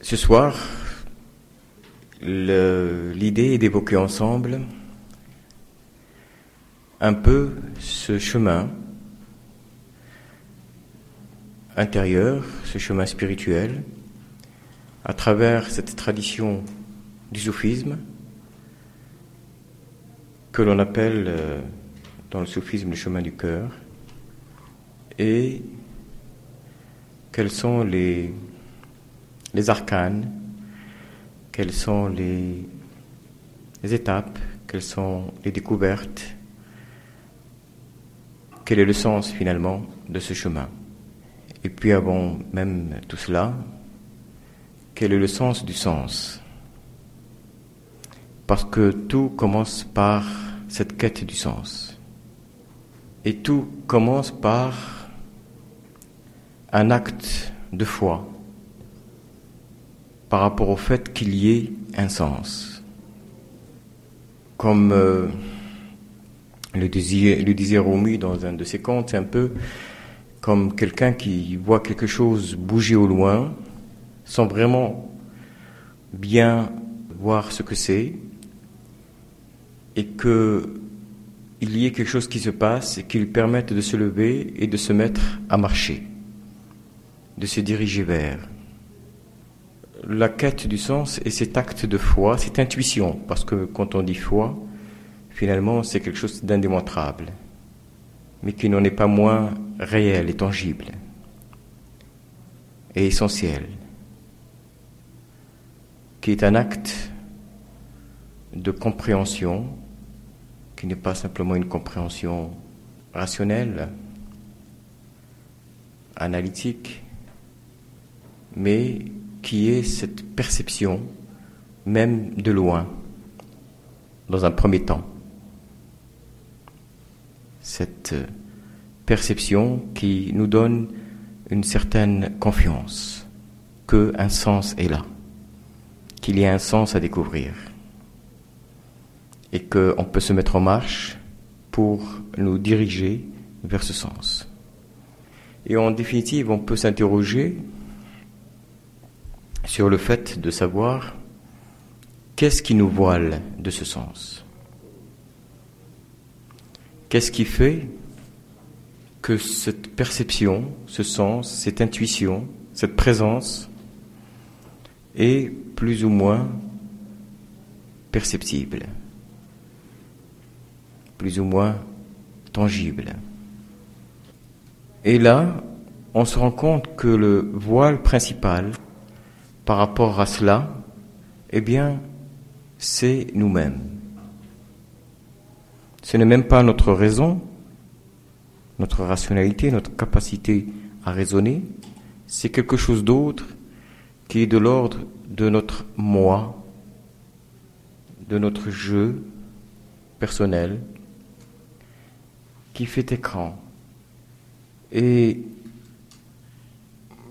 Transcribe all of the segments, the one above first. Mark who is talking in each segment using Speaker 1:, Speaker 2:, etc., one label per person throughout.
Speaker 1: Ce soir, l'idée est d'évoquer ensemble un peu ce chemin intérieur, ce chemin spirituel, à travers cette tradition du soufisme que l'on appelle euh, dans le soufisme le chemin du cœur, et quels sont les, arcanes, quelles sont les, les étapes, quelles sont les découvertes, quel est le sens finalement de ce chemin? Et puis avant même tout cela, quel est le sens du sens? Parce que tout commence par cette quête du sens. Et tout commence par un acte de foi par rapport au fait qu'il y ait un sens. Comme euh, le, disait, le dans un de ses contes, c'est un peu comme quelqu'un qui voit quelque chose bouger au loin sans vraiment bien voir ce que c'est et que il y ait quelque chose qui se passe et qui lui permette de se lever et de se mettre à marcher de se diriger vers. La quête du sens et cet acte de foi, cette intuition, parce que quand on dit foi, finalement c'est quelque chose d'indémontrable, mais qui n'en est pas moins réel et tangible et essentiel, qui est un acte de compréhension, qui n'est pas simplement une compréhension rationnelle, analytique, mais qui est cette perception, même de loin, dans un premier temps. Cette perception qui nous donne une certaine confiance qu'un sens est là, qu'il y a un sens à découvrir et qu'on peut se mettre en marche pour nous diriger vers ce sens. Et en définitive, on peut s'interroger sur le fait de savoir qu'est-ce qui nous voile de ce sens. Qu'est-ce qui fait que cette perception, ce sens, cette intuition, cette présence est plus ou moins perceptible, plus ou moins tangible. Et là, on se rend compte que le voile principal par rapport à cela, eh bien, c'est nous-mêmes. Ce n'est même pas notre raison, notre rationalité, notre capacité à raisonner, c'est quelque chose d'autre qui est de l'ordre de notre moi, de notre jeu personnel, qui fait écran. Et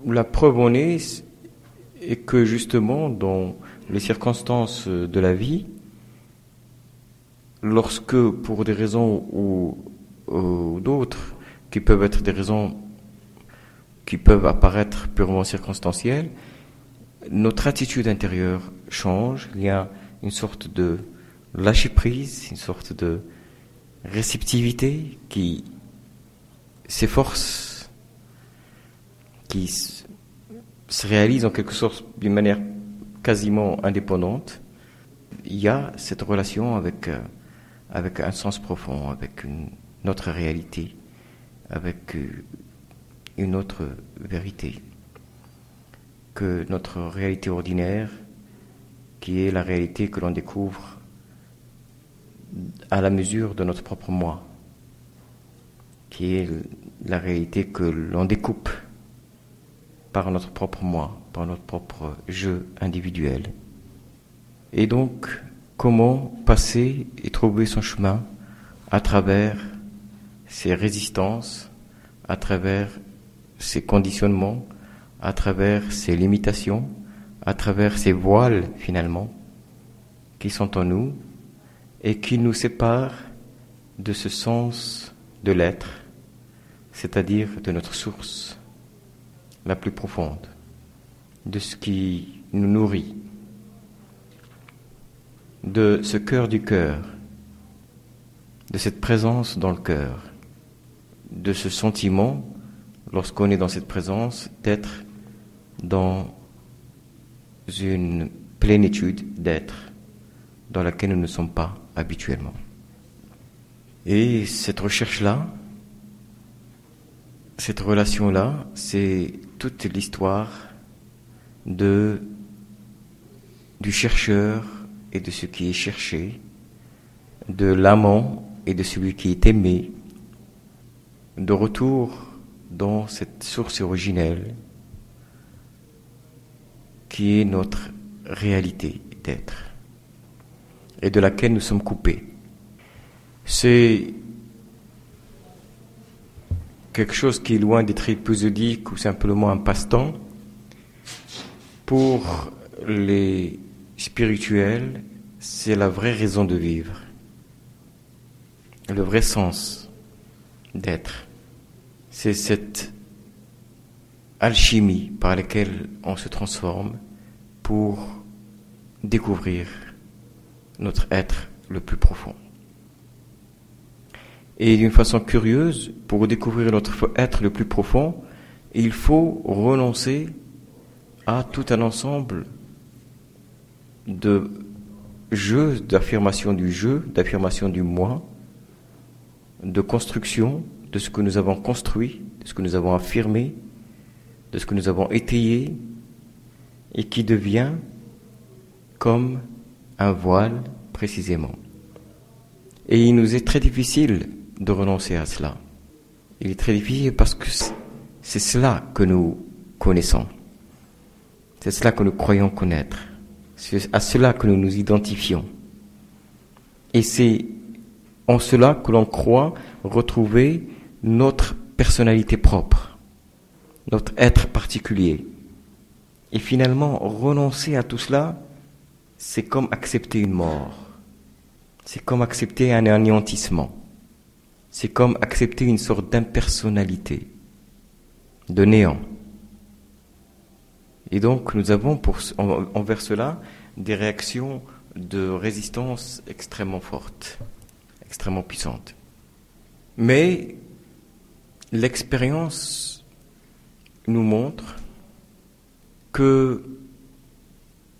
Speaker 1: la preuve en est, et que justement, dans les circonstances de la vie, lorsque pour des raisons ou, d'autres, qui peuvent être des raisons qui peuvent apparaître purement circonstancielles, notre attitude intérieure change, il y a une sorte de lâcher prise, une sorte de réceptivité qui s'efforce, qui se réalise en quelque sorte d'une manière quasiment indépendante, il y a cette relation avec, euh, un sens profond, avec une, autre réalité, avec euh, une autre vérité que notre réalité ordinaire, qui est la réalité que l'on découvre à la mesure de notre propre moi, qui est la réalité que l'on découpe par notre propre moi, par notre propre jeu individuel. Et donc, comment passer et trouver son chemin à travers ces résistances, à travers ces conditionnements, à travers ces limitations, à travers ces voiles finalement qui sont en nous et qui nous séparent de ce sens de l'être, c'est-à-dire de notre source la plus profonde, de ce qui nous nourrit, de ce cœur du cœur, de cette présence dans le cœur, de ce sentiment, lorsqu'on est dans cette présence, d'être dans une plénitude d'être dans laquelle nous ne sommes pas habituellement. Et cette recherche-là, cette relation-là, c'est toute l'histoire de du chercheur et de ce qui est cherché, de l'amant et de celui qui est aimé, de retour dans cette source originelle qui est notre réalité d'être et de laquelle nous sommes coupés. C'est quelque chose qui est loin d'être épisodique ou simplement un passe-temps. Pour les spirituels, c'est la vraie raison de vivre, le vrai sens d'être. C'est cette alchimie par laquelle on se transforme pour découvrir notre être le plus profond. Et d'une façon curieuse, pour découvrir notre être le plus profond, il faut renoncer à tout un ensemble de jeux, d'affirmation du jeu, d'affirmation du moi, de construction de ce que nous avons construit, de ce que nous avons affirmé, de ce que nous avons étayé, et qui devient comme un voile précisément. Et il nous est très difficile de renoncer à cela. Il est très difficile parce que c'est cela que nous connaissons. C'est cela que nous croyons connaître. C'est à cela que nous nous identifions. Et c'est en cela que l'on croit retrouver notre personnalité propre, notre être particulier. Et finalement, renoncer à tout cela, c'est comme accepter une mort. C'est comme accepter un anéantissement. C'est comme accepter une sorte d'impersonnalité, de néant. Et donc nous avons envers cela des réactions de résistance extrêmement fortes, extrêmement puissantes. Mais l'expérience nous montre que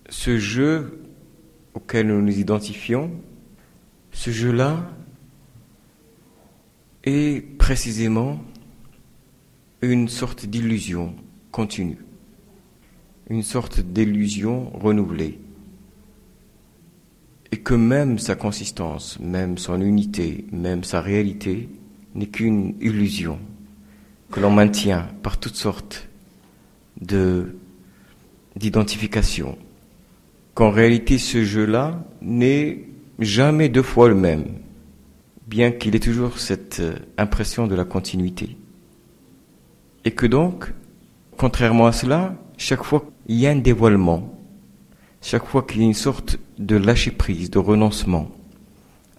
Speaker 1: ce jeu auquel nous nous identifions, ce jeu-là est précisément une sorte d'illusion continue, une sorte d'illusion renouvelée, et que même sa consistance, même son unité, même sa réalité n'est qu'une illusion que l'on maintient par toutes sortes de d'identification, qu'en réalité ce jeu-là n'est jamais deux fois le même, bien qu'il ait toujours cette euh, impression de la continuité. Et que donc, contrairement à cela, chaque fois qu'il y a un dévoilement, chaque fois qu'il y a une sorte de lâcher-prise, de renoncement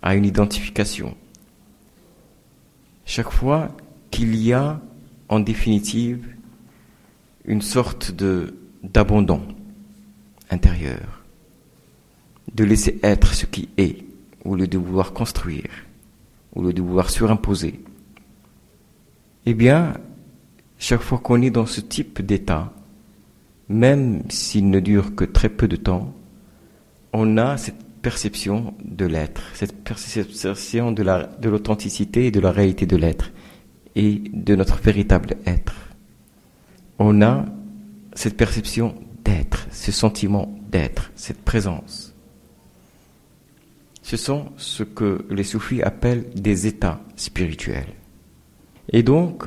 Speaker 1: à une identification, chaque fois qu'il y a en définitive une sorte de d'abandon intérieur, de laisser être ce qui est, au lieu de vouloir construire, au lieu de vouloir surimposer. Eh bien, chaque fois qu'on est dans ce type d'état, même s'il ne dure que très peu de temps, on a cette perception de l'être, cette perception de l'authenticité et de la réalité de l'être et de notre véritable être. On a cette perception d'être, ce sentiment d'être, cette présence. Ce sont ce que les soufis appellent des états spirituels. Et donc,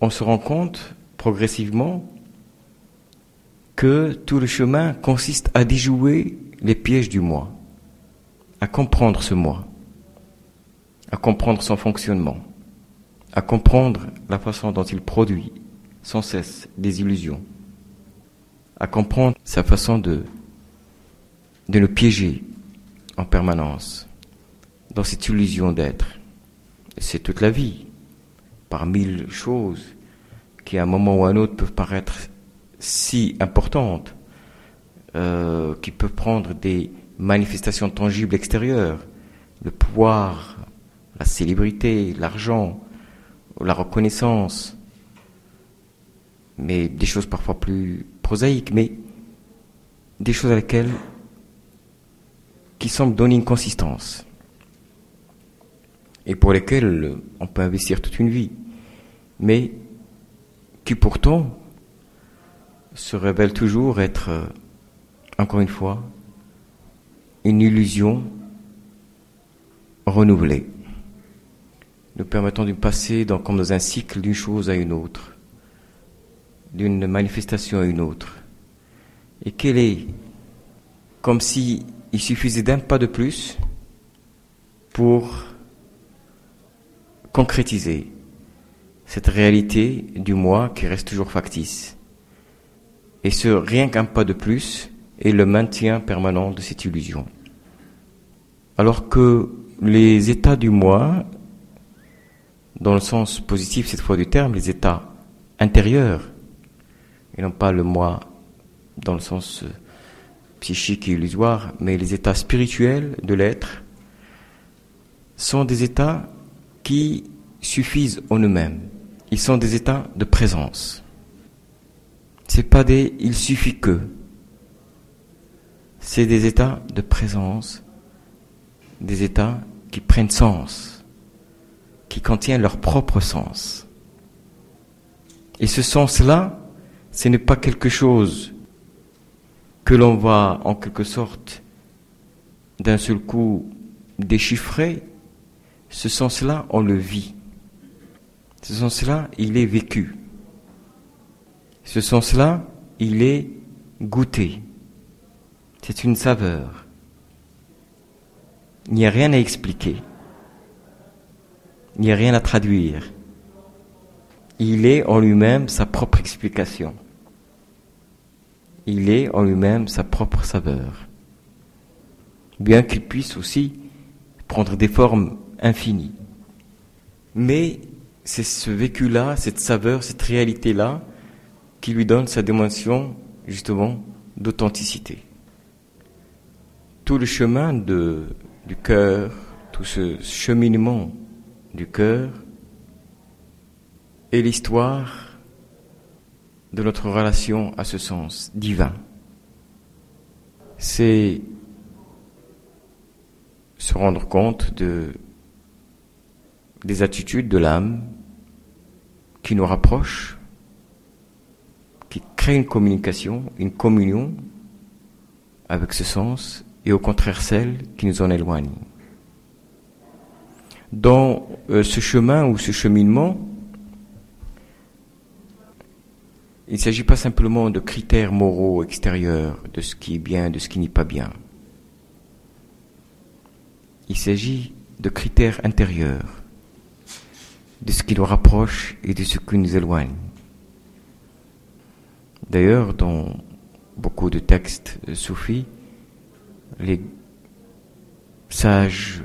Speaker 1: on se rend compte progressivement que tout le chemin consiste à déjouer les pièges du moi, à comprendre ce moi, à comprendre son fonctionnement, à comprendre la façon dont il produit sans cesse des illusions, à comprendre sa façon de, de nous piéger en permanence dans cette illusion d'être. C'est toute la vie, par mille choses qui à un moment ou à un autre peuvent paraître si importantes, euh, qui peuvent prendre des manifestations tangibles extérieures, le pouvoir, la célébrité, l'argent, la reconnaissance, mais des choses parfois plus prosaïques, mais des choses à lesquelles qui semblent donner une consistance et pour lesquelles on peut investir toute une vie, mais qui pourtant se révèlent toujours être, euh, encore une fois, une illusion renouvelée, nous permettant de passer comme dans un cycle d'une chose à une autre, d'une manifestation à une autre, et qu'elle est comme si il suffisait d'un pas de plus pour concrétiser cette réalité du moi qui reste toujours factice. Et ce rien qu'un pas de plus est le maintien permanent de cette illusion. Alors que les états du moi, dans le sens positif cette fois du terme, les états intérieurs, et non pas le moi dans le sens psychique et illusoire, mais les états spirituels de l'être, sont des états qui suffisent en eux-mêmes. Ils sont des états de présence. C'est pas des il suffit que. C'est des états de présence, des états qui prennent sens, qui contiennent leur propre sens. Et ce sens-là, ce n'est pas quelque chose que l'on va en quelque sorte d'un seul coup déchiffrer ce sens-là, on le vit. Ce sens-là, il est vécu. Ce sens-là, il est goûté. C'est une saveur. Il n'y a rien à expliquer. Il n'y a rien à traduire. Il est en lui-même sa propre explication. Il est en lui-même sa propre saveur. Bien qu'il puisse aussi prendre des formes infini. Mais c'est ce vécu-là, cette saveur, cette réalité-là, qui lui donne sa dimension, justement, d'authenticité. Tout le chemin du cœur, tout ce cheminement du cœur, est l'histoire de notre relation à ce sens divin. C'est se rendre compte de des attitudes de l'âme qui nous rapprochent, qui créent une communication, une communion avec ce sens, et au contraire celles qui nous en éloignent. Dans euh, ce chemin ou ce cheminement, il ne s'agit pas simplement de critères moraux extérieurs, de ce qui est bien, de ce qui n'est pas bien. Il s'agit de critères intérieurs de ce qui nous rapproche et de ce qui nous éloigne. D'ailleurs, dans beaucoup de textes soufis, les sages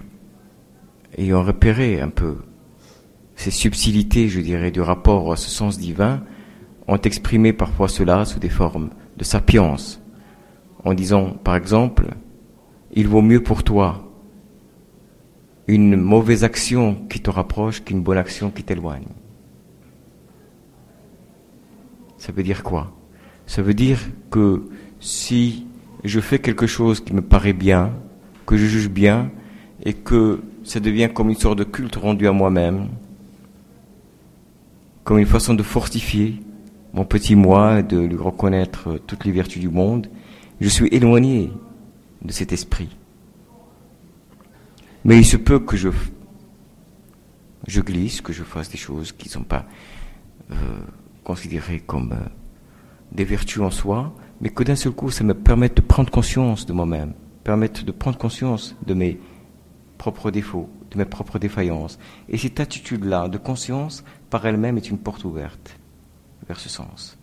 Speaker 1: ayant repéré un peu ces subtilités, je dirais, du rapport à ce sens divin, ont exprimé parfois cela sous des formes de sapience, en disant, par exemple, il vaut mieux pour toi une mauvaise action qui te rapproche qu'une bonne action qui t'éloigne. Ça veut dire quoi? Ça veut dire que si je fais quelque chose qui me paraît bien, que je juge bien, et que ça devient comme une sorte de culte rendu à moi-même, comme une façon de fortifier mon petit moi, de lui reconnaître toutes les vertus du monde, je suis éloigné de cet esprit. Mais il se peut que je, glisse, que je fasse des choses qui ne sont pas euh, considérées comme euh, des vertus en soi, mais que d'un seul coup, ça me permette de prendre conscience de moi-même, permette de prendre conscience de mes propres défauts, de mes propres défaillances. Et cette attitude-là de conscience, par elle-même, est une porte ouverte vers ce sens.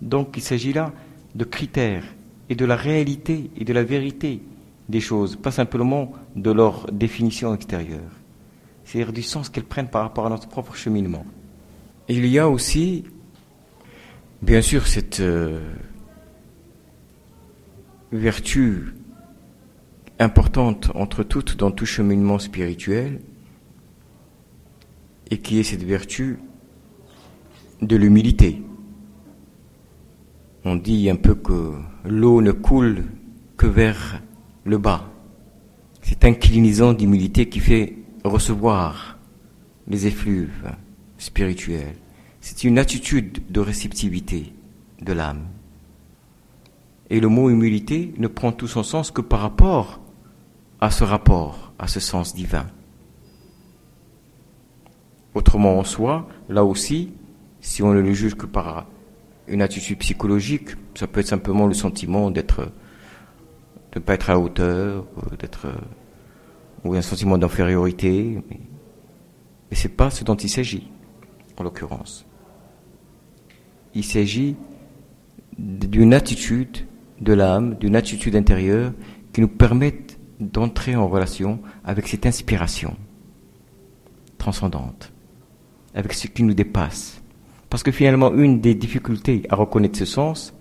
Speaker 1: Donc il s'agit là de critères et de la réalité et de la vérité des choses, pas simplement de leur définition extérieure, c'est-à-dire du sens qu'elles prennent par rapport à notre propre cheminement. Il y a aussi Bien sûr, cette euh, vertu importante entre toutes dans tout cheminement spirituel, et qui est cette vertu de l'humilité. On dit un peu que l'eau ne coule que vers le bas. C'est inclinaison d'humilité qui fait recevoir les effluves spirituels. C'est une attitude de réceptivité de l'âme. Et le mot humilité ne prend tout son sens que par rapport à ce rapport, à ce sens divin. Autrement en soi, là aussi, si on ne le juge que par une attitude psychologique, ça peut être simplement le sentiment d'être, de ne pas être à hauteur, d'être, ou un sentiment d'infériorité, mais, mais c'est pas ce dont il s'agit, en l'occurrence. Il s'agit d'une attitude de l'âme, d'une attitude intérieure qui nous permette d'entrer en relation avec cette inspiration transcendante, avec ce qui nous dépasse. Parce que finalement, une des difficultés à reconnaître ce sens,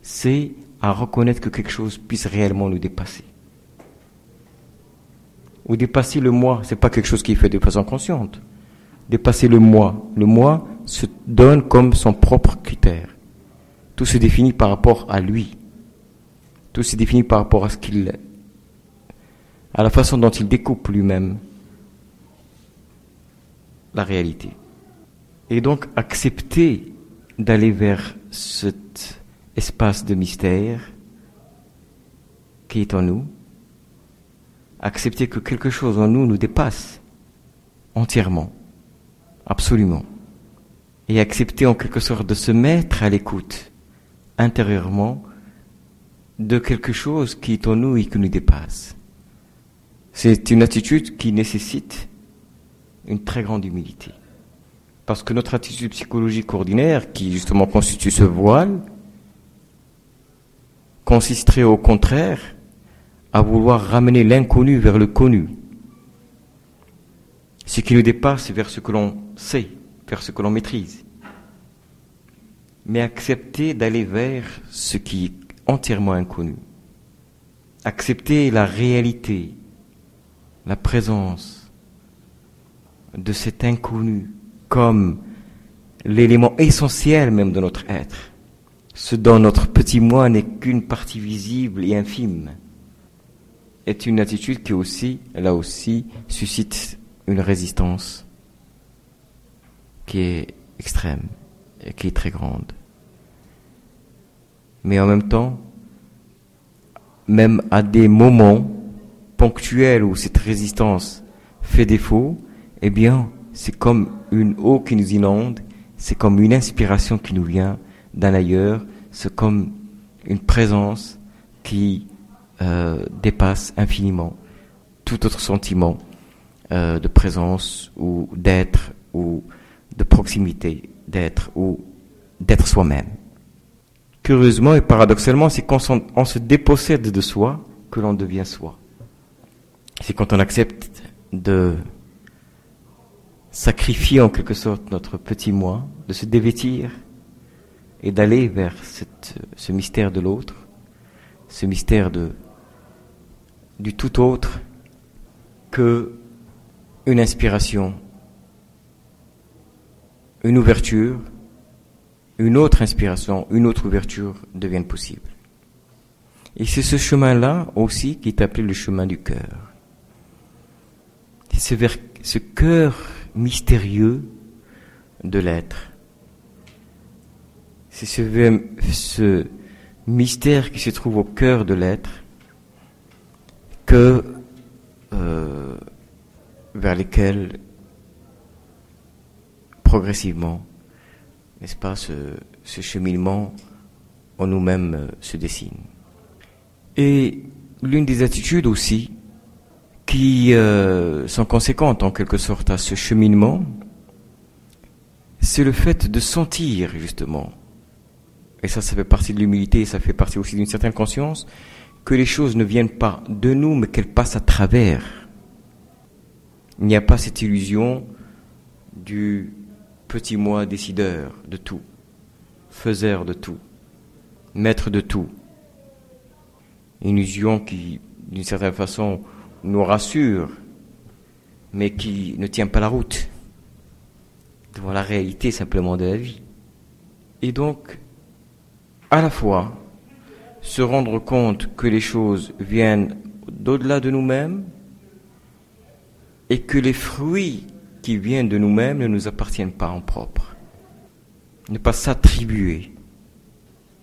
Speaker 1: c'est à reconnaître que quelque chose puisse réellement nous dépasser. Ou dépasser le moi, c'est pas quelque chose qui est fait de façon consciente. Dépasser le moi, le moi se donne comme son propre critère. Tout se définit par rapport à lui. Tout se définit par rapport à ce qu'il à la façon dont il découpe lui-même la réalité. Et donc accepter d'aller vers cet espace de mystère qui est en nous, accepter que quelque chose en nous nous dépasse entièrement, absolument, et accepter en quelque sorte de se mettre à l'écoute intérieurement de quelque chose qui est en nous et qui nous dépasse. C'est une attitude qui nécessite une très grande humilité. Parce que notre attitude psychologique ordinaire, qui justement constitue ce voile, consisterait au contraire à vouloir ramener l'inconnu vers le connu. Ce qui nous dépasse vers ce que l'on sait, vers ce que l'on maîtrise. Mais accepter d'aller vers ce qui est entièrement inconnu. Accepter la réalité, la présence de cet inconnu comme l'élément essentiel même de notre être, ce dont notre petit moi n'est qu'une partie visible et infime, est une attitude qui aussi, là aussi, suscite une résistance qui est extrême et qui est très grande. Mais en même temps, même à des moments ponctuels où cette résistance fait défaut, eh bien, c'est comme une eau qui nous inonde, c'est comme une inspiration qui nous vient d'un ailleurs, c'est comme une présence qui euh, dépasse infiniment tout autre sentiment euh, de présence ou d'être ou de proximité d'être ou d'être soi-même. Curieusement et paradoxalement, c'est quand on se dépossède de soi que l'on devient soi. C'est quand on accepte de sacrifier en quelque sorte notre petit moi, de se dévêtir et d'aller vers ce mystère de l'autre, ce mystère de, du tout autre que une inspiration, une ouverture, une autre inspiration, une autre ouverture deviennent possibles. Et c'est ce chemin-là aussi qui est appelé le chemin du cœur. C'est vers ce cœur mystérieux de l'être. C'est ce, mystère qui se trouve au cœur de l'être que euh, vers lesquels progressivement, n'est-ce pas, ce, ce, cheminement en nous-mêmes euh, se dessine. Et l'une des attitudes aussi qui euh, sont conséquentes en quelque sorte à ce cheminement, c'est le fait de sentir justement, et ça ça fait partie de l'humilité, ça fait partie aussi d'une certaine conscience, que les choses ne viennent pas de nous, mais qu'elles passent à travers. Il n'y a pas cette illusion du petit moi décideur de tout. faiseur de tout, maître de tout. Illusion qui, d'une certaine façon, nous rassure, mais qui ne tient pas la route devant la réalité simplement de la vie. Et donc, à la fois, se rendre compte que les choses viennent d'au-delà de nous-mêmes et que les fruits qui viennent de nous-mêmes ne nous appartiennent pas en propre. Ne pas s'attribuer,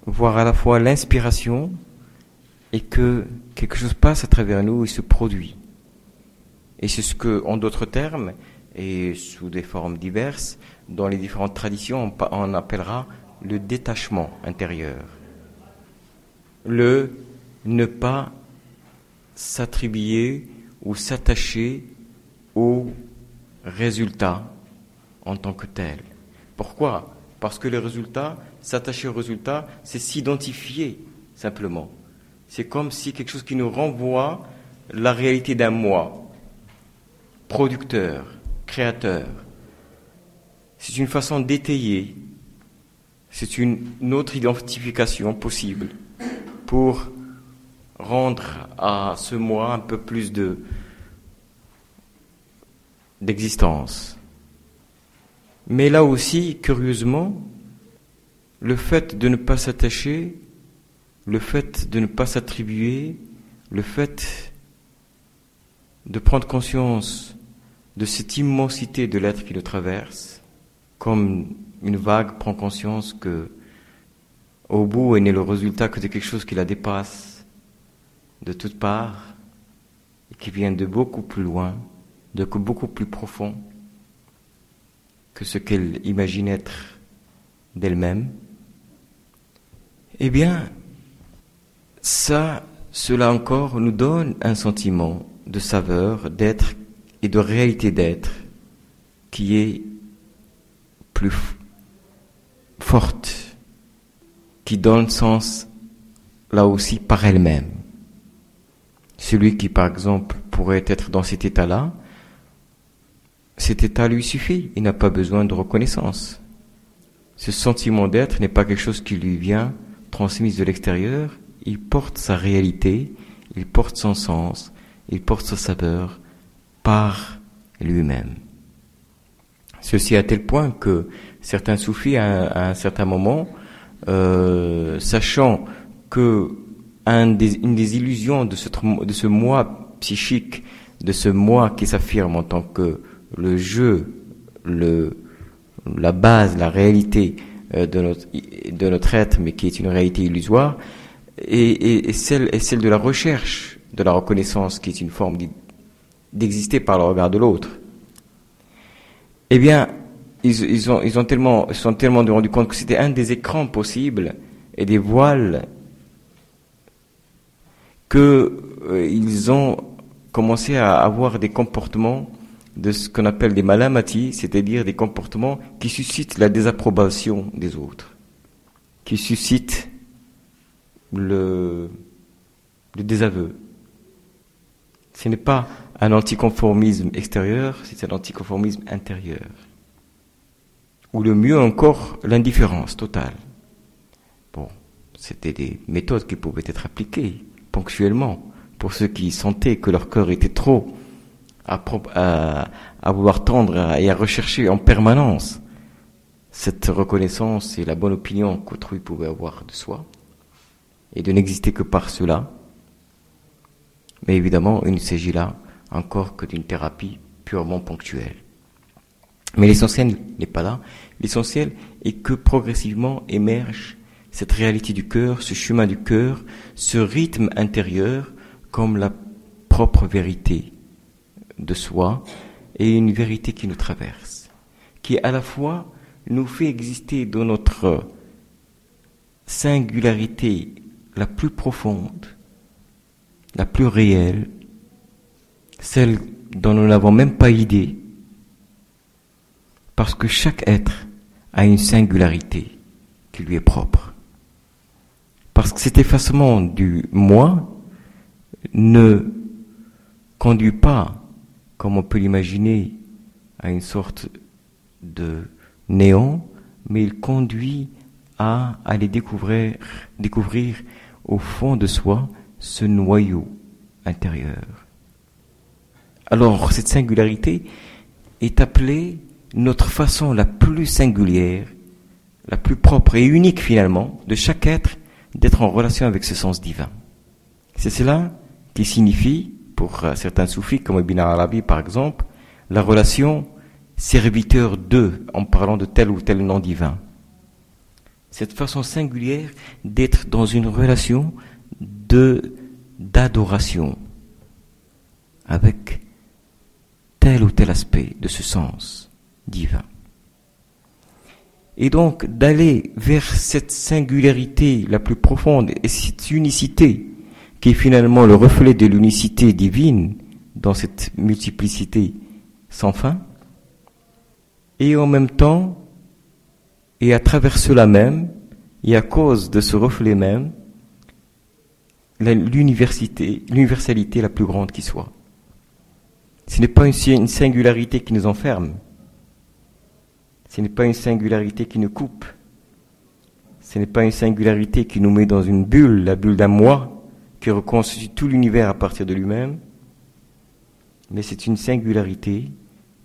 Speaker 1: voir à la fois l'inspiration et que quelque chose passe à travers nous et se produit. Et c'est ce que, en d'autres termes, et sous des formes diverses, dans les différentes traditions, on appellera le détachement intérieur. Le ne pas s'attribuer ou s'attacher au résultat en tant que tel. Pourquoi? Parce que le résultat, s'attacher au résultat, c'est s'identifier simplement. C'est comme si quelque chose qui nous renvoie la réalité d'un moi, producteur, créateur. C'est une façon d'étayer, c'est une autre identification possible pour rendre à ce moi un peu plus de d'existence. Mais là aussi, curieusement, le fait de ne pas s'attacher, le fait de ne pas s'attribuer, le fait de prendre conscience de cette immensité de l'être qui le traverse, comme une vague prend conscience que au bout est né le résultat que de quelque chose qui la dépasse de toutes parts et qui vient de beaucoup plus loin, de beaucoup plus profond que ce qu'elle imagine être d'elle-même, eh bien, ça, cela encore nous donne un sentiment de saveur, d'être et de réalité d'être qui est plus forte, qui donne sens là aussi par elle-même. Celui qui, par exemple, pourrait être dans cet état-là, cet état lui suffit, il n'a pas besoin de reconnaissance. Ce sentiment d'être n'est pas quelque chose qui lui vient transmis de l'extérieur, il porte sa réalité, il porte son sens, il porte sa saveur par lui-même. Ceci à tel point que certains soufis, à, un certain moment, euh, sachant que des illusions de ce, moi psychique, de ce moi qui s'affirme en tant que le jeu, le, la base, la réalité euh, de notre être, mais qui est une réalité illusoire, et, et, celle, et celle de la recherche de la reconnaissance, qui est une forme d'exister par le regard de l'autre. Eh bien, ils, ils, ont, ils ont tellement, ils sont tellement rendus compte que c'était un des écrans possibles et des voiles que euh, ils ont commencé à avoir des comportements de ce qu'on appelle des malamatis, c'est-à-dire des comportements qui suscitent la désapprobation des autres, qui suscitent le, désaveu. Ce n'est pas un anticonformisme extérieur, c'est un anticonformisme intérieur. Ou le mieux encore, l'indifférence totale. Bon, c'était des méthodes qui pouvaient être appliquées ponctuellement pour ceux qui sentaient que leur cœur était trop à, à, vouloir tendre et à rechercher en permanence cette reconnaissance et la bonne opinion qu'autrui pouvait avoir de soi, et de n'exister que par cela. Mais évidemment, il ne s'agit là encore que d'une thérapie purement ponctuelle. Mais l'essentiel n'est pas là. L'essentiel est que progressivement émerge cette réalité du cœur, ce chemin du cœur, ce rythme intérieur comme la propre vérité de soi et une vérité qui nous traverse, qui à la fois nous fait exister dans notre singularité la plus profonde, la plus réelle, celle dont nous n'avons même pas idée, parce que chaque être a une singularité qui lui est propre. Parce que cet effacement du moi ne conduit pas comme on peut l'imaginer, à une sorte de néant, mais il conduit à aller découvrir, au fond de soi ce noyau intérieur. Alors cette singularité est appelée notre façon la plus singulière, la plus propre et unique finalement de chaque être d'être en relation avec ce sens divin. C'est cela qui signifie, pour certains soufis comme Ibn Arabi par exemple, la relation serviteur d'eux en parlant de tel ou tel nom divin. Cette façon singulière d'être dans une relation d'adoration avec tel ou tel aspect de ce sens divin. Et donc d'aller vers cette singularité la plus profonde et cette unicité qui est finalement le reflet de l'unicité divine dans cette multiplicité sans fin, et en même temps, et à travers cela même, et à cause de ce reflet même, l'universalité la plus grande qui soit. Ce n'est pas une singularité qui nous enferme, ce n'est pas une singularité qui nous coupe, ce n'est pas une singularité qui nous met dans une bulle, la bulle d'un moi, qui reconstitue tout l'univers à partir de lui-même, mais c'est une singularité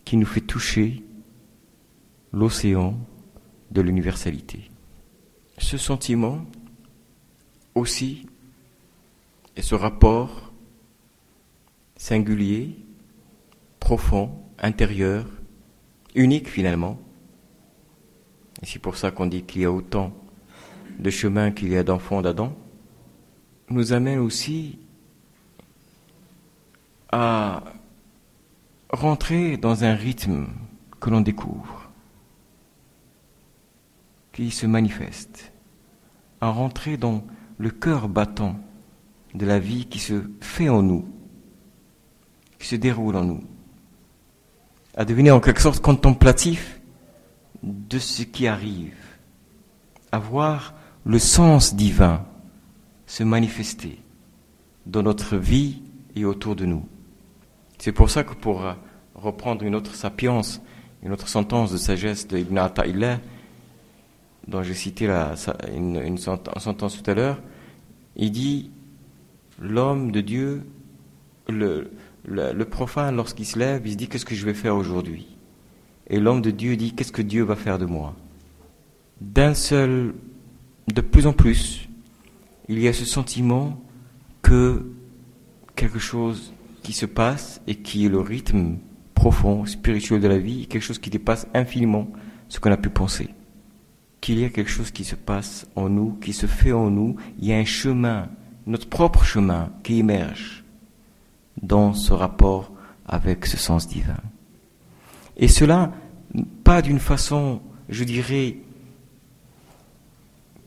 Speaker 1: qui nous fait toucher l'océan de l'universalité. Ce sentiment aussi et ce rapport singulier, profond, intérieur, unique finalement. Et c'est pour ça qu'on dit qu'il y a autant de chemins qu'il y a d'enfants d'Adam, nous amène aussi à rentrer dans un rythme que l'on découvre, qui se manifeste, à rentrer dans le cœur battant de la vie qui se fait en nous, qui se déroule en nous, à devenir en quelque sorte contemplatif de ce qui arrive, à voir le sens divin se manifester dans notre vie et autour de nous. C'est pour ça que pour reprendre une autre sapience, une autre sentence de sagesse de Ibn dont j'ai cité la, une, sentence tout à l'heure, il dit l'homme de Dieu, le, le, profane, lorsqu'il se lève, il se dit qu'est-ce que je vais faire aujourd'hui? Et l'homme de Dieu dit qu'est-ce que Dieu va faire de moi? D'un seul, de plus en plus, il y a ce sentiment que quelque chose qui se passe et qui est le rythme profond, spirituel de la vie, quelque chose qui dépasse infiniment ce qu'on a pu penser. Qu'il y a quelque chose qui se passe en nous, qui se fait en nous, il y a un chemin, notre propre chemin qui émerge dans ce rapport avec ce sens divin. Et cela, pas d'une façon, je dirais,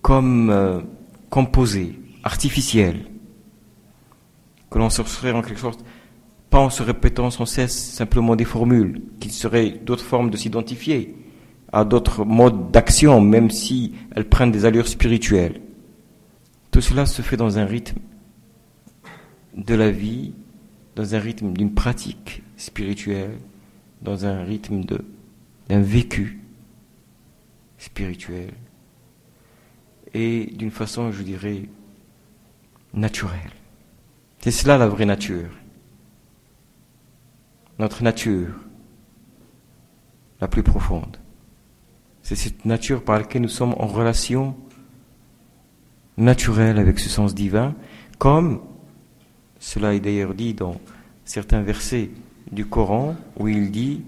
Speaker 1: comme euh, composée, artificielle, que l'on se serait en quelque sorte pas en se répétant sans cesse simplement des formules, qui seraient d'autres formes de s'identifier à d'autres modes d'action, même si elles prennent des allures spirituelles. Tout cela se fait dans un rythme de la vie, dans un rythme d'une pratique spirituelle, dans un rythme d'un vécu spirituel, et d'une façon, je dirais, naturelle. C'est cela la vraie nature notre nature la plus profonde. C'est cette nature par laquelle nous sommes en relation naturelle avec ce sens divin, comme cela est d'ailleurs dit dans certains versets du Coran où il dit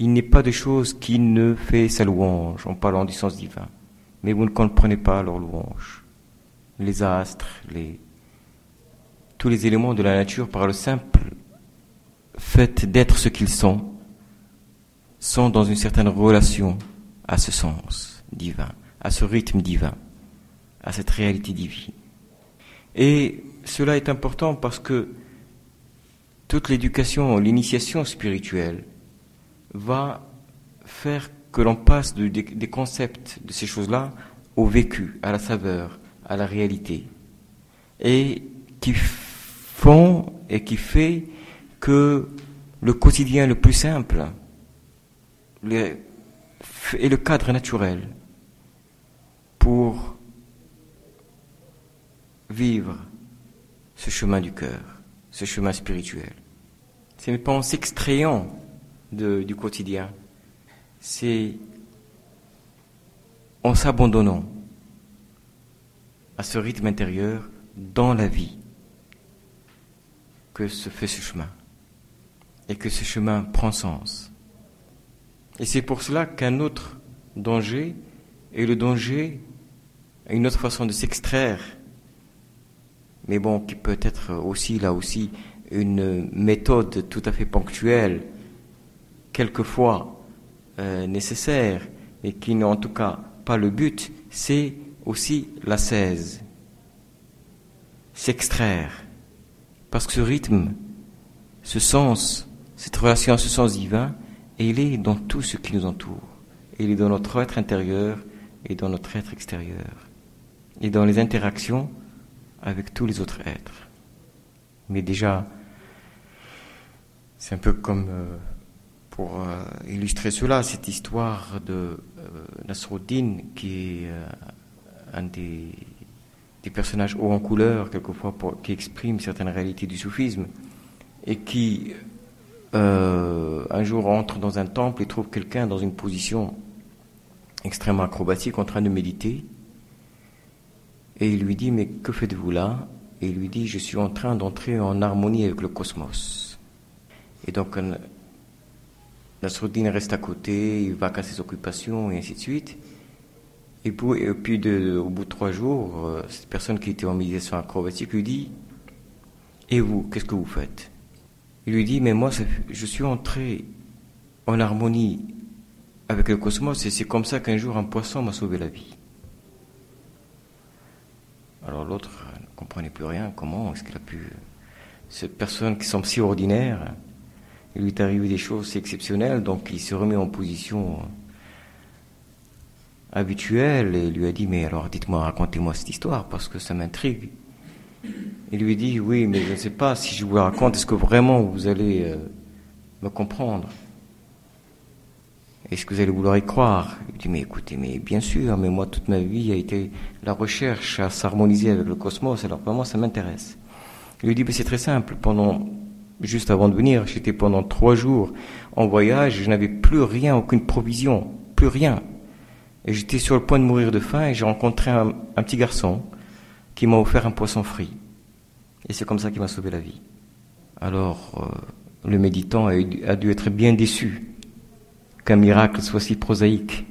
Speaker 1: il n'est pas de chose qui ne fait sa louange en parlant du sens divin, mais vous ne comprenez pas leur louange. Les astres, tous les éléments de la nature par le simple fait d'être ce qu'ils sont, sont dans une certaine relation à ce sens divin, à ce rythme divin, à cette réalité divine. Et cela est important parce que toute l'éducation, l'initiation spirituelle va faire que l'on passe des concepts de ces choses-là au vécu, à la saveur, à la réalité. Et qui font et qui fait que le quotidien le plus simple est le cadre naturel pour vivre ce chemin du cœur, ce chemin spirituel. Ce n'est pas en s'extrayant du quotidien, c'est en s'abandonnant à ce rythme intérieur dans la vie que se fait ce chemin et que ce chemin prend sens. Et c'est pour cela qu'un autre danger est le danger, une autre façon de s'extraire, mais bon, qui peut être aussi là aussi une méthode tout à fait ponctuelle, quelquefois euh, nécessaire, et qui n'est en tout cas pas le but, c'est aussi la cèse. S'extraire. Parce que ce rythme, ce sens, cette relation, ce sens divin, il est dans tout ce qui nous entoure. Il est dans notre être intérieur et dans notre être extérieur. Et dans les interactions avec tous les autres êtres. Mais déjà, c'est un peu comme euh, pour euh, illustrer cela, cette histoire de euh, Nasruddin, qui est un des, personnages hauts en couleur, quelquefois, qui exprime certaines réalités du soufisme, et qui euh, un jour entre dans un temple et trouve quelqu'un dans une position extrêmement acrobatique en train de méditer. Et il lui dit, mais que faites-vous là? Et il lui dit, je suis en train d'entrer en harmonie avec le cosmos. Et donc, Nasruddin reste à côté, il va à ses occupations et ainsi de suite. Et puis, de, au bout de trois jours, euh, cette personne qui était en méditation acrobatique lui dit, et vous, qu'est-ce que vous faites? Il lui dit, mais moi, je suis entré en harmonie avec le cosmos et c'est comme ça qu'un jour un poisson m'a sauvé la vie. Alors l'autre ne comprenait plus rien. Comment est-ce qu'il a pu... Cette personne qui semble si ordinaire, il lui est arrivé des choses si exceptionnelles, donc il s'est remis en position habituelle et lui a dit, mais alors dites-moi, racontez-moi cette histoire parce que ça m'intrigue. Il lui dit, oui, mais je ne sais pas si je vous raconte, est-ce que vraiment vous allez euh, me comprendre? Est-ce que vous allez vouloir y croire? Il dit, mais écoutez, mais bien sûr, mais moi, toute ma vie a été la recherche à s'harmoniser avec le cosmos, alors vraiment, ça m'intéresse. Il lui dit, mais c'est très simple, pendant, juste avant de venir, j'étais pendant trois jours en voyage, je n'avais plus rien, aucune provision, plus rien. Et j'étais sur le point de mourir de faim et j'ai rencontré un petit garçon qui m'a offert un poisson frit. Et c'est comme ça qu'il m'a sauvé la vie. Alors, euh, le méditant a, dû être bien déçu qu'un miracle soit si prosaïque.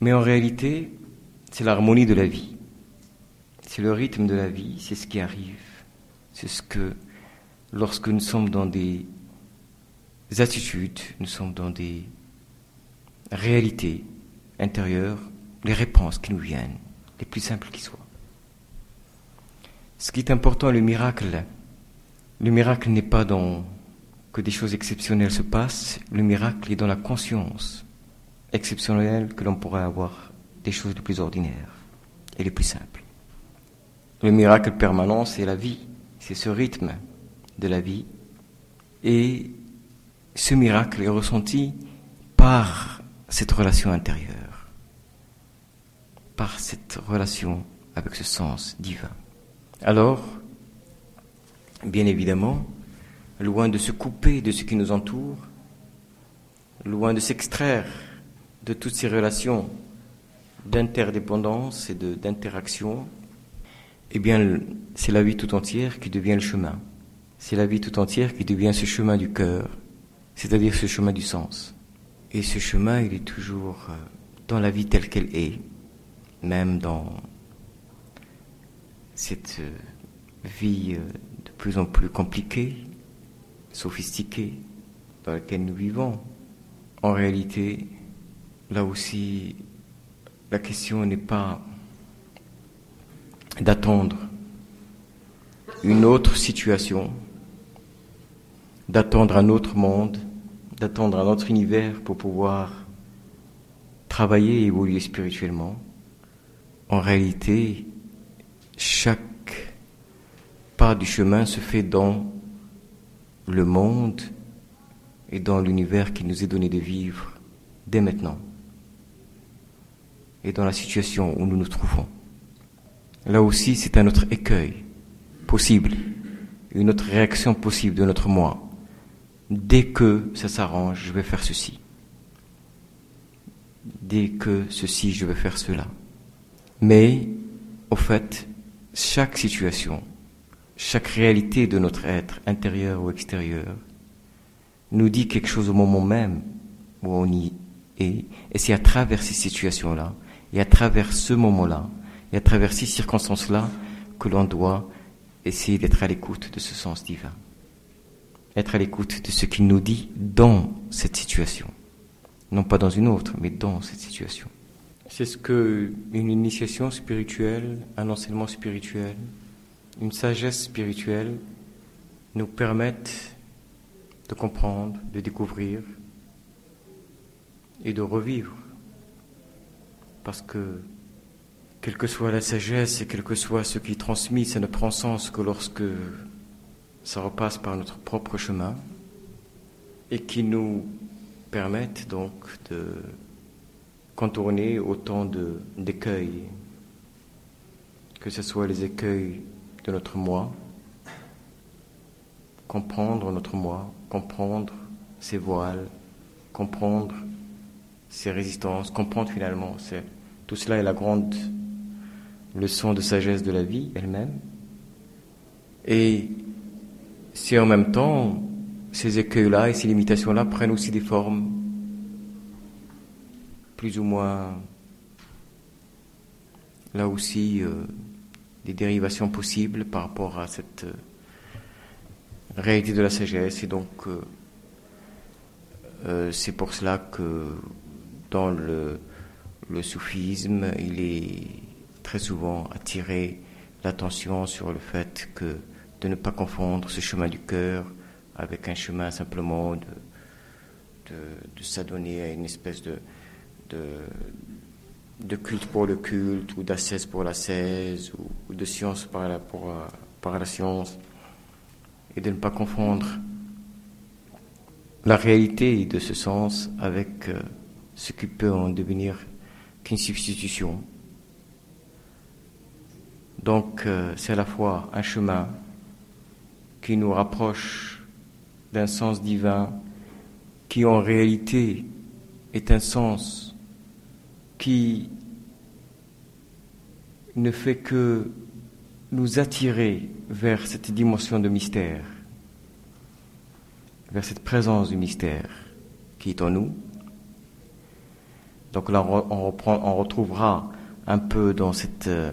Speaker 1: Mais en réalité, c'est l'harmonie de la vie. C'est le rythme de la vie, c'est ce qui arrive. C'est ce que, lorsque nous sommes dans des attitudes, nous sommes dans des réalités intérieures, les réponses qui nous viennent, les plus simples qui soient. Ce qui est important, le miracle, le miracle n'est pas dans que des choses exceptionnelles se passent, le miracle est dans la conscience exceptionnelle que l'on pourrait avoir des choses les plus ordinaires et les plus simples. Le miracle permanent, c'est la vie, c'est ce rythme de la vie. Et ce miracle est ressenti par cette relation intérieure, par cette relation avec ce sens divin. Alors, bien évidemment, loin de se couper de ce qui nous entoure, loin de s'extraire de toutes ces relations d'interdépendance et d'interaction, eh bien, c'est la vie tout entière qui devient le chemin. C'est la vie tout entière qui devient ce chemin du cœur, c'est-à-dire ce chemin du sens. Et ce chemin, il est toujours euh, dans la vie telle qu'elle est, même dans cette euh, vie euh, de plus en plus compliquée, sophistiquée, dans laquelle nous vivons. En réalité, là aussi, la question n'est pas d'attendre une autre situation, d'attendre un autre monde, d'attendre un autre univers pour pouvoir travailler et évoluer spirituellement. En réalité, chaque pas du chemin se fait dans le monde et dans l'univers qui nous est donné de vivre dès maintenant. et dans la situation où nous nous trouvons. Là aussi, c'est un autre écueil possible, une autre réaction possible de notre moi. Dès que ça s'arrange, je vais faire ceci. Dès que ceci, je vais faire cela. Mais, au fait, chaque situation, chaque réalité de notre être, intérieur ou extérieur, nous dit quelque chose au moment même où on y est. Et c'est à travers ces situations-là, et à travers ce moment-là, et à travers ces circonstances-là, que l'on doit essayer d'être à l'écoute de ce sens divin. Être à l'écoute de ce qu'il nous dit dans cette situation. Non pas dans une autre, mais dans cette situation. C'est ce que une initiation spirituelle, un enseignement spirituel, une sagesse spirituelle nous permettent de comprendre, de découvrir et de revivre. Parce que, quelle que soit la sagesse et quel que soit ce qui est transmis, ça ne prend sens que lorsque ça repasse par notre propre chemin et qui nous permettent donc de contourner autant d'écueils, que ce soit les écueils de notre moi, comprendre notre moi, comprendre ses voiles, comprendre ses résistances, comprendre finalement. Tout cela est la grande leçon de sagesse de la vie elle-même. Et si en même temps, ces écueils-là et ces limitations-là prennent aussi des formes plus ou moins, là aussi, euh, des dérivations possibles par rapport à cette euh, réalité de la sagesse. Et donc, euh, c'est pour cela que dans le, soufisme, il est très souvent attiré l'attention sur le fait que de ne pas confondre ce chemin du cœur avec un chemin simplement de, de, s'adonner à une espèce de, de, culte pour le culte ou d'ascèse pour l'ascèse ou, de science par la, pour, par la science et de ne pas confondre la réalité de ce sens avec euh, ce qui peut en devenir qu'une substitution. Donc euh, c'est à la fois un chemin qui nous rapproche d'un sens divin qui en réalité est un sens qui ne fait que nous attirer vers cette dimension de mystère, vers cette présence du mystère qui est en nous, donc là, on, retrouvera un peu dans cette, euh,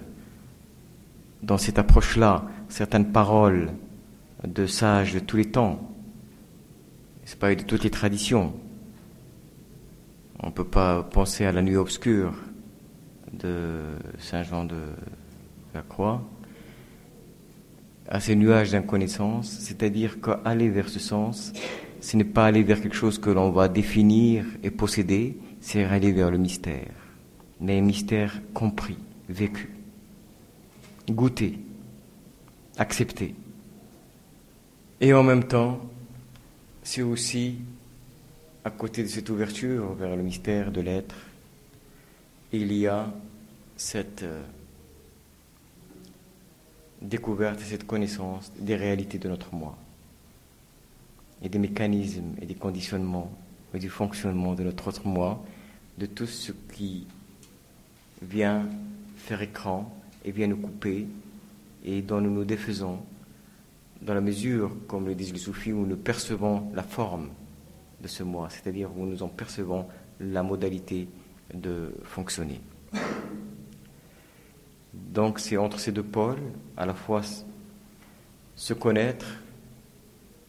Speaker 1: dans cette approche-là certaines paroles de sages de tous les temps. C'est pas de toutes les traditions. On ne peut pas penser à la nuit obscure de Saint Jean de la Croix, à ces nuages d'inconnaissance, c'est-à-dire qu'aller vers ce sens, ce n'est pas aller vers quelque chose que l'on va définir et posséder, c'est aller vers le mystère, mais mystère compris, vécu, goûté, accepté. Et en même temps, c'est aussi, à côté de cette ouverture vers le mystère de l'être, il y a cette euh, découverte et cette connaissance des réalités de notre moi et des mécanismes et des conditionnements et du fonctionnement de notre autre moi, de tout ce qui vient faire écran et vient nous couper et dont nous nous défaisons dans la mesure, comme le disent les soufis, où nous percevons la forme de ce moi, c'est-à-dire où nous en percevons la modalité de fonctionner. Donc c'est entre ces deux pôles, à la fois se connaître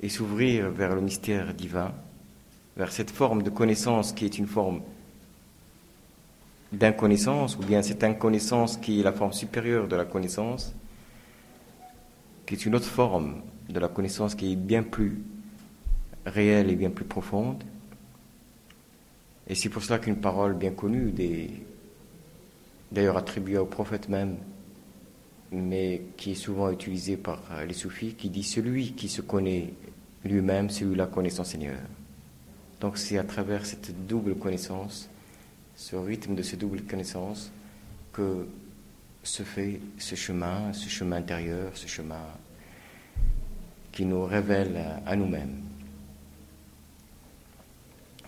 Speaker 1: et s'ouvrir vers le mystère divin, vers cette forme de connaissance qui est une forme d'inconnaissance, ou bien cette inconnaissance qui est la forme supérieure de la connaissance, qui est une autre forme de la connaissance qui est bien plus réelle et bien plus profonde. Et c'est pour cela qu'une parole bien connue, d'ailleurs attribuée au prophète même, mais qui est souvent utilisée par les soufis, qui dit celui qui se connaît lui-même, celui-là connaît son Seigneur. Donc c'est à travers cette double connaissance, ce rythme de ces doubles connaissances que se fait ce chemin, ce chemin intérieur, ce chemin qui nous révèle à nous-mêmes.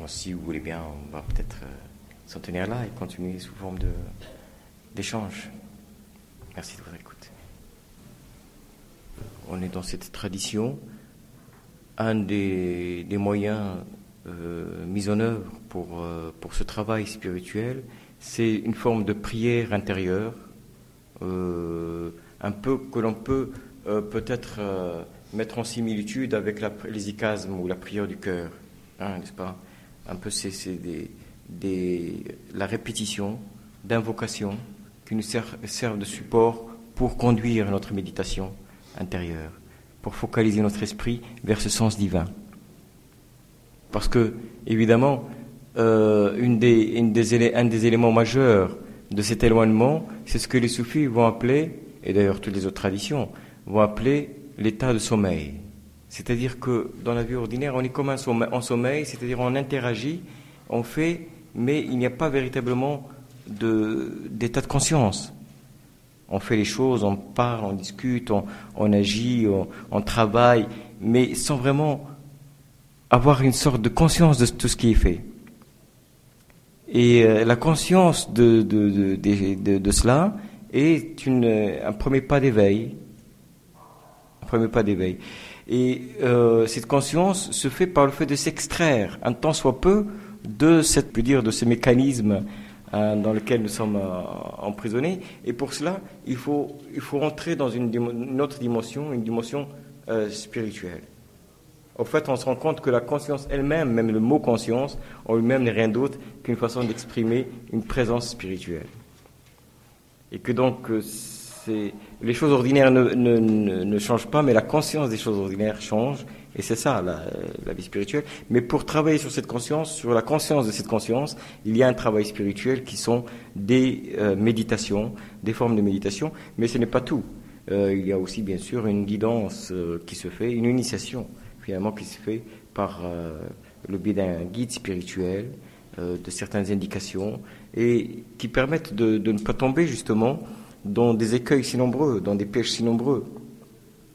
Speaker 1: Si vous voulez bien, on va peut-être euh, s'en tenir là et continuer sous forme d'échange. Merci de votre écoute. On est dans cette tradition. Un des, moyens euh, mis en œuvre pour, euh, pour ce travail spirituel, c'est une forme de prière intérieure, un peu que l'on peut peut-être mettre en similitude avec la, ou la prière du cœur, hein, n'est-ce pas? Un peu c'est la répétition d'invocations qui nous servent, de support pour conduire notre méditation intérieure, pour focaliser notre esprit vers ce sens divin. Parce que, évidemment, euh, un des éléments majeurs de cet éloignement, c'est ce que les soufis vont appeler, et d'ailleurs toutes les autres traditions, vont appeler l'état de sommeil. C'est-à-dire que dans la vie ordinaire, on est comme un sommeil, en sommeil, c'est-à-dire on interagit, on fait, mais il n'y a pas véritablement d'état de, conscience. On fait les choses, on parle, on discute, on, agit, on, travaille, mais sans vraiment avoir une sorte de conscience de tout ce qui est fait. Et euh, la conscience de, cela est une, un premier pas d'éveil premier pas d'éveil. Et euh, cette conscience se fait par le fait de s'extraire, un tant soit peu, de cette, dire, de ces mécanismes euh, dans lesquels nous sommes euh, emprisonnés. Et pour cela, il faut, il faut entrer dans une, autre dimension, une dimension spirituelle. Au fait, on se rend compte que la conscience elle-même, même le mot conscience, en lui-même n'est rien d'autre qu'une façon d'exprimer une présence spirituelle. Et que donc, les choses ordinaires ne, changent pas, mais la conscience des choses ordinaires change. Et c'est ça la, vie spirituelle. Mais pour travailler sur cette conscience, sur la conscience de cette conscience, il y a un travail spirituel qui sont des euh, méditations, des formes de méditation. Mais ce n'est pas tout. Euh, il y a aussi bien sûr une guidance euh, qui se fait, une initiation finalement qui se fait par le biais d'un guide spirituel, de certaines indications, et qui permettent de ne pas tomber justement dans des écueils si nombreux, dans des pièges si nombreux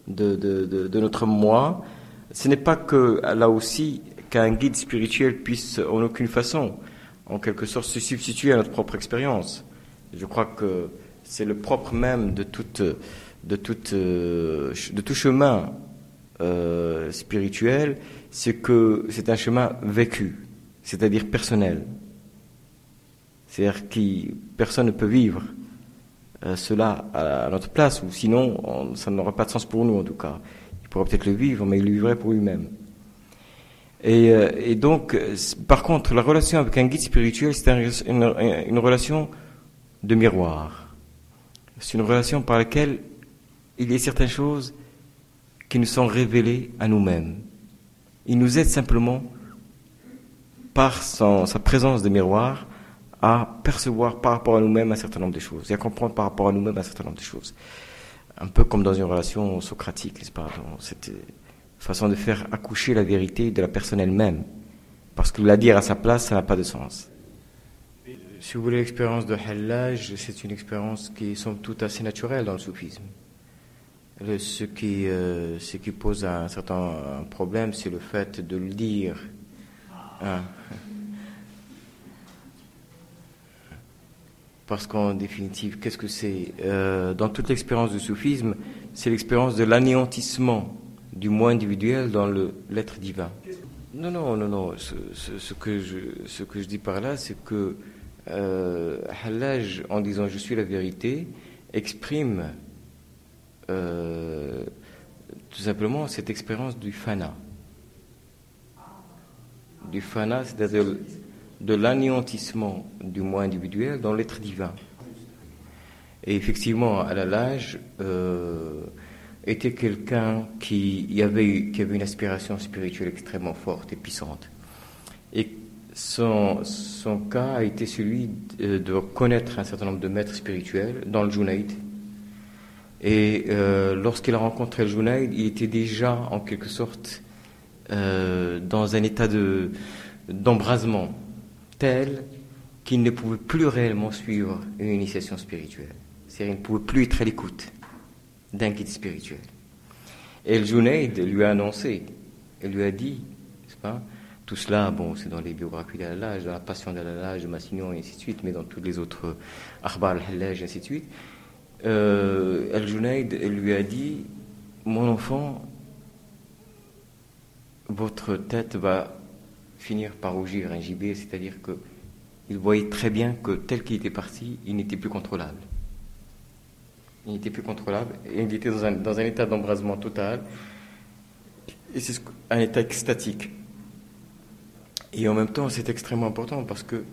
Speaker 1: de, de, notre moi, ce n'est pas que là aussi qu'un guide spirituel puisse en aucune façon, en quelque sorte, se substituer à notre propre expérience. Je crois que c'est le propre même de, toute, de, toute, de tout chemin euh, spirituel, c'est que c'est un chemin vécu, c'est-à-dire personnel. C'est-à-dire que personne ne peut vivre cela à notre place, ou sinon ça n'aurait pas de sens pour nous en tout cas. Il pourrait peut-être le vivre, mais il le vivrait pour lui-même. Et, euh, donc, par contre, la relation avec un guide spirituel, c'est une, relation de miroir. C'est une relation par laquelle il y a certaines choses qui nous sont révélées à nous-mêmes. Il nous aide simplement par sa présence de miroir à percevoir par rapport à nous-mêmes un certain nombre de choses et à comprendre par rapport à nous-mêmes un certain nombre de choses. Un peu comme dans une relation socratique, n'est-ce pas cette façon de faire accoucher la vérité de la personne elle-même. Parce que la dire à sa place, ça n'a pas de sens. Si vous voulez l'expérience de Hallaj, c'est une expérience qui somme toute assez naturelle dans le soufisme. ce, qui, euh, ce qui pose un certain problème, c'est le fait de le dire. Hein? Parce qu'en définitive, qu'est-ce que c'est euh, Dans toute l'expérience du soufisme, c'est l'expérience de l'anéantissement du moi individuel dans l'être divin. Non, non, non, non. Ce, que, je, dis par là, c'est que euh, en disant je suis la vérité, exprime euh, tout simplement cette expérience du fana. Du fana, c'est-à-dire de l'anéantissement du moi individuel dans l'être divin. Et effectivement, à l'âge, euh, était quelqu'un qui, avait, une aspiration spirituelle extrêmement forte et puissante. Et son, son cas a été celui de, connaître un certain nombre de maîtres spirituels dans le Junaïd. Et euh, lorsqu'il a rencontré le Junaïd, il était déjà en quelque sorte euh, dans un état d'embrasement tel qu'il ne pouvait plus réellement suivre une initiation spirituelle. C'est-à-dire qu'il ne pouvait plus être à l'écoute d'un guide spirituel. Et le Junaid lui a annoncé, et lui a dit, n'est-ce pas, tout cela, bon, c'est dans les biographies d'Allah, dans la passion d'Allah, de Massignon, et ainsi de suite, mais dans tous les autres Arba al-Hallaj, et ainsi de suite. Euh, Al-Junaid lui a dit Mon enfant, votre tête va finir par rougir un gibet, c'est-à-dire qu'il voyait très bien que tel qu'il était parti, il n'était plus contrôlable. Il n'était plus contrôlable, et il était dans un, dans un état d'embrasement total, et c'est un état extatique. Et en même temps, c'est extrêmement important parce que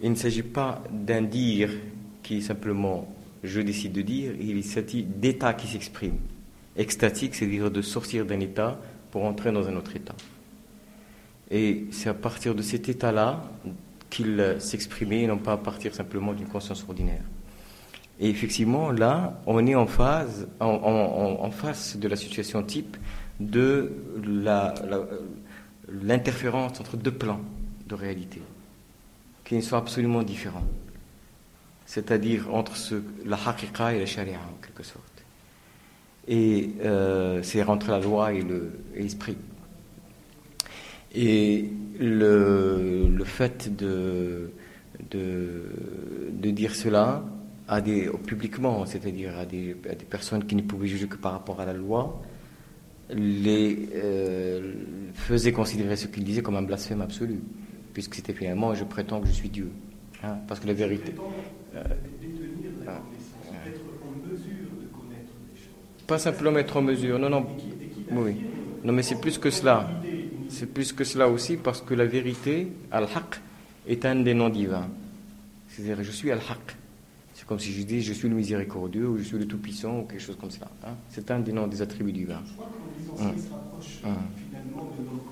Speaker 1: il ne s'agit pas d'un dire qui est simplement je décide de dire, il s'agit d'état qui s'exprime. Extatique, c'est-à-dire de sortir d'un état pour entrer dans un autre état. Et c'est à partir de cet état-là qu'il s'exprimait, et non pas à partir simplement d'une conscience ordinaire. Et effectivement, là, on est en phase, en, face de la situation type de l'interférence entre deux plans de réalité, qui sont absolument différents. C'est-à-dire entre la haqiqa et la sharia, en quelque sorte. Et euh, c'est entre la loi et l'esprit. Et le, le fait de, de, de, dire cela à des, publiquement, c'est-à-dire à des, à des, personnes qui ne pouvaient juger que par rapport à la loi, les euh, faisait considérer ce qu'il disait comme un blasphème absolu puisque c'était finalement je prétends que je suis Dieu. Hein, parce que la vérité. Euh, ah, pas simplement être en mesure, non, non. Oui, non, mais c'est plus que cela. C'est plus que cela aussi parce que la vérité, al-haq, est un des noms divins. C'est-à-dire, je suis al-haq. C'est comme si je dis je suis le miséricordieux ou je suis le tout-puissant ou quelque chose comme cela. Hein. C'est un des noms des attributs divins. Je crois que hum. hum. finalement de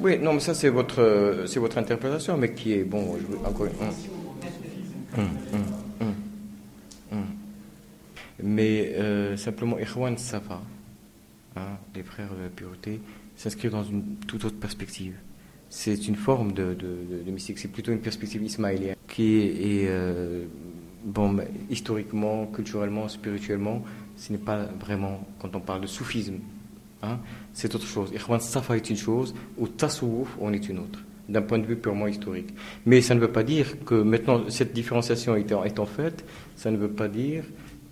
Speaker 1: oui, non, mais ça c'est votre, c'est votre interprétation, mais qui est bon. Je encore. Hum, mais euh, simplement, Ikhwan Safa, hein, les frères de la pureté, s'inscrivent dans une toute autre perspective. C'est une forme de, mystique, c'est plutôt une perspective ismaélienne qui est, euh, bon, historiquement, culturellement, spirituellement, ce n'est pas vraiment, quand on parle de soufisme, Hein, c'est autre chose. Ikhwan Safa est une chose, ou Tassouf on est une autre, d'un point de vue purement historique. Mais ça ne veut pas dire que maintenant, cette différenciation étant, étant faite, ça ne veut pas dire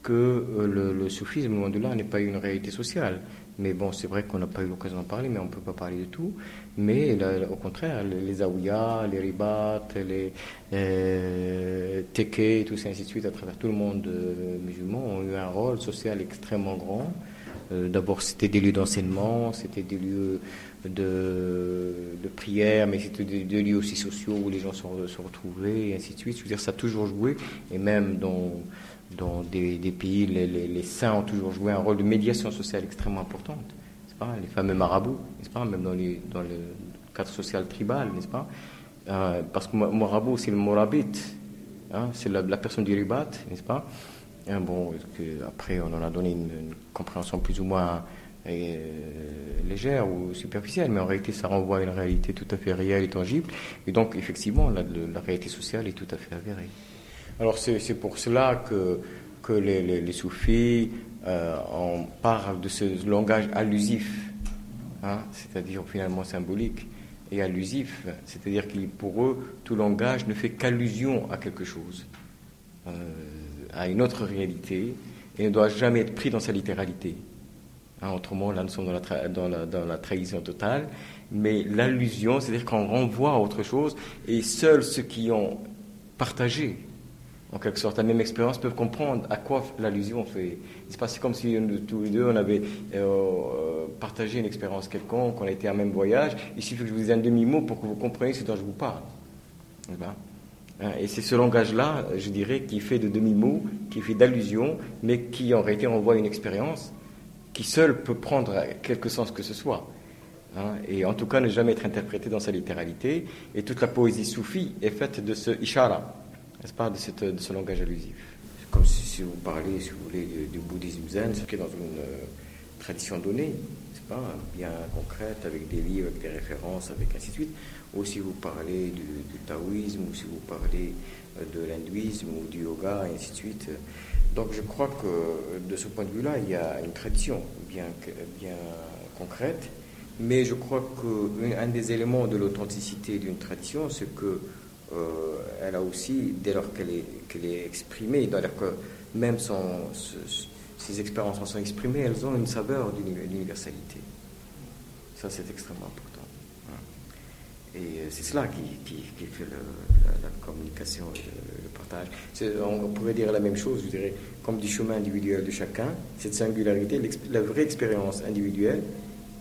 Speaker 1: que euh, le, soufisme, loin de là, n'est pas une réalité sociale. Mais bon, c'est vrai qu'on n'a pas eu l'occasion d'en parler, mais on ne peut pas parler de tout. Mais au contraire, les, les les Ribat, les euh, Teke, tout ça, ainsi de suite, à travers tout le monde euh, musulman, ont eu un rôle social extrêmement grand. Euh, d'abord, c'était des lieux d'enseignement, c'était des lieux de, prière, mais c'était des, lieux aussi sociaux où les gens se, retrouvaient, et ainsi de suite. Je veux dire, ça a toujours joué, et même dans, dans des, pays, les, saints ont toujours joué un rôle de médiation sociale extrêmement importante. Pas? Les fameux marabouts, n'est-ce pas? Même dans, le cadre social tribal, n'est-ce pas? Euh, Parce que marabout, c'est le morabit, hein, c'est la, personne du ribat, n'est-ce pas? Hein, bon, après, on en a donné une, compréhension plus ou moins euh, légère ou superficielle, mais en réalité, ça renvoie à une réalité tout à fait réelle et tangible. Et donc, effectivement, la réalité sociale est tout à fait avérée. Alors, c'est pour cela que, que les, les, soufis euh, de ce langage allusif, hein, c'est-à-dire finalement symbolique et allusif, c'est-à-dire que pour eux, tout langage ne fait qu'allusion à quelque chose. Euh, à une autre réalité et ne doit jamais être pris dans sa littéralité. Hein, autrement, là, nous sommes dans la, dans la trahison totale. Mais l'allusion, c'est-à-dire qu'on renvoie à autre chose, et seuls ceux qui ont partagé, en quelque sorte, la même expérience peuvent comprendre à quoi l'allusion fait. C'est comme si tous les deux, on avait euh, partagé une expérience quelconque, été à un même voyage. Il suffit que je vous dise un demi-mot pour que vous compreniez ce dont je vous parle. Hein, et c'est ce langage-là, je dirais, qui fait de demi-mots, qui fait d'allusions, mais qui en réalité renvoie une expérience qui seule peut prendre quelque sens que ce soit. Hein, et en tout cas ne jamais être interprété dans sa littéralité. Et toute la poésie soufie est faite de ce ishara, n'est-ce pas, de, ce langage allusif. Comme si, vous parlez, si vous voulez, du bouddhisme zen, c'est dans une euh, tradition donnée, n'est-ce pas, bien concrète, avec des livres, avec des références, avec ainsi de suite. Ou si vous parlez du, taoïsme, ou si vous parlez euh, de l'hindouisme, ou du yoga, et ainsi de suite. Donc je crois que de ce point de vue-là, il y a une tradition bien, bien concrète, mais je crois qu'un des éléments de l'authenticité d'une tradition, c'est que elle a aussi, dès lors qu'elle est, qu'elle est exprimée, lors que même son, ces expériences en sont exprimées, elles ont une saveur d'universalité. Ça, c'est extrêmement important. Et euh, c'est cela qui, qui, fait la, communication et le, partage. On pourrait dire la même chose, je dirais, comme du chemin individuel de chacun, cette singularité, la vraie expérience individuelle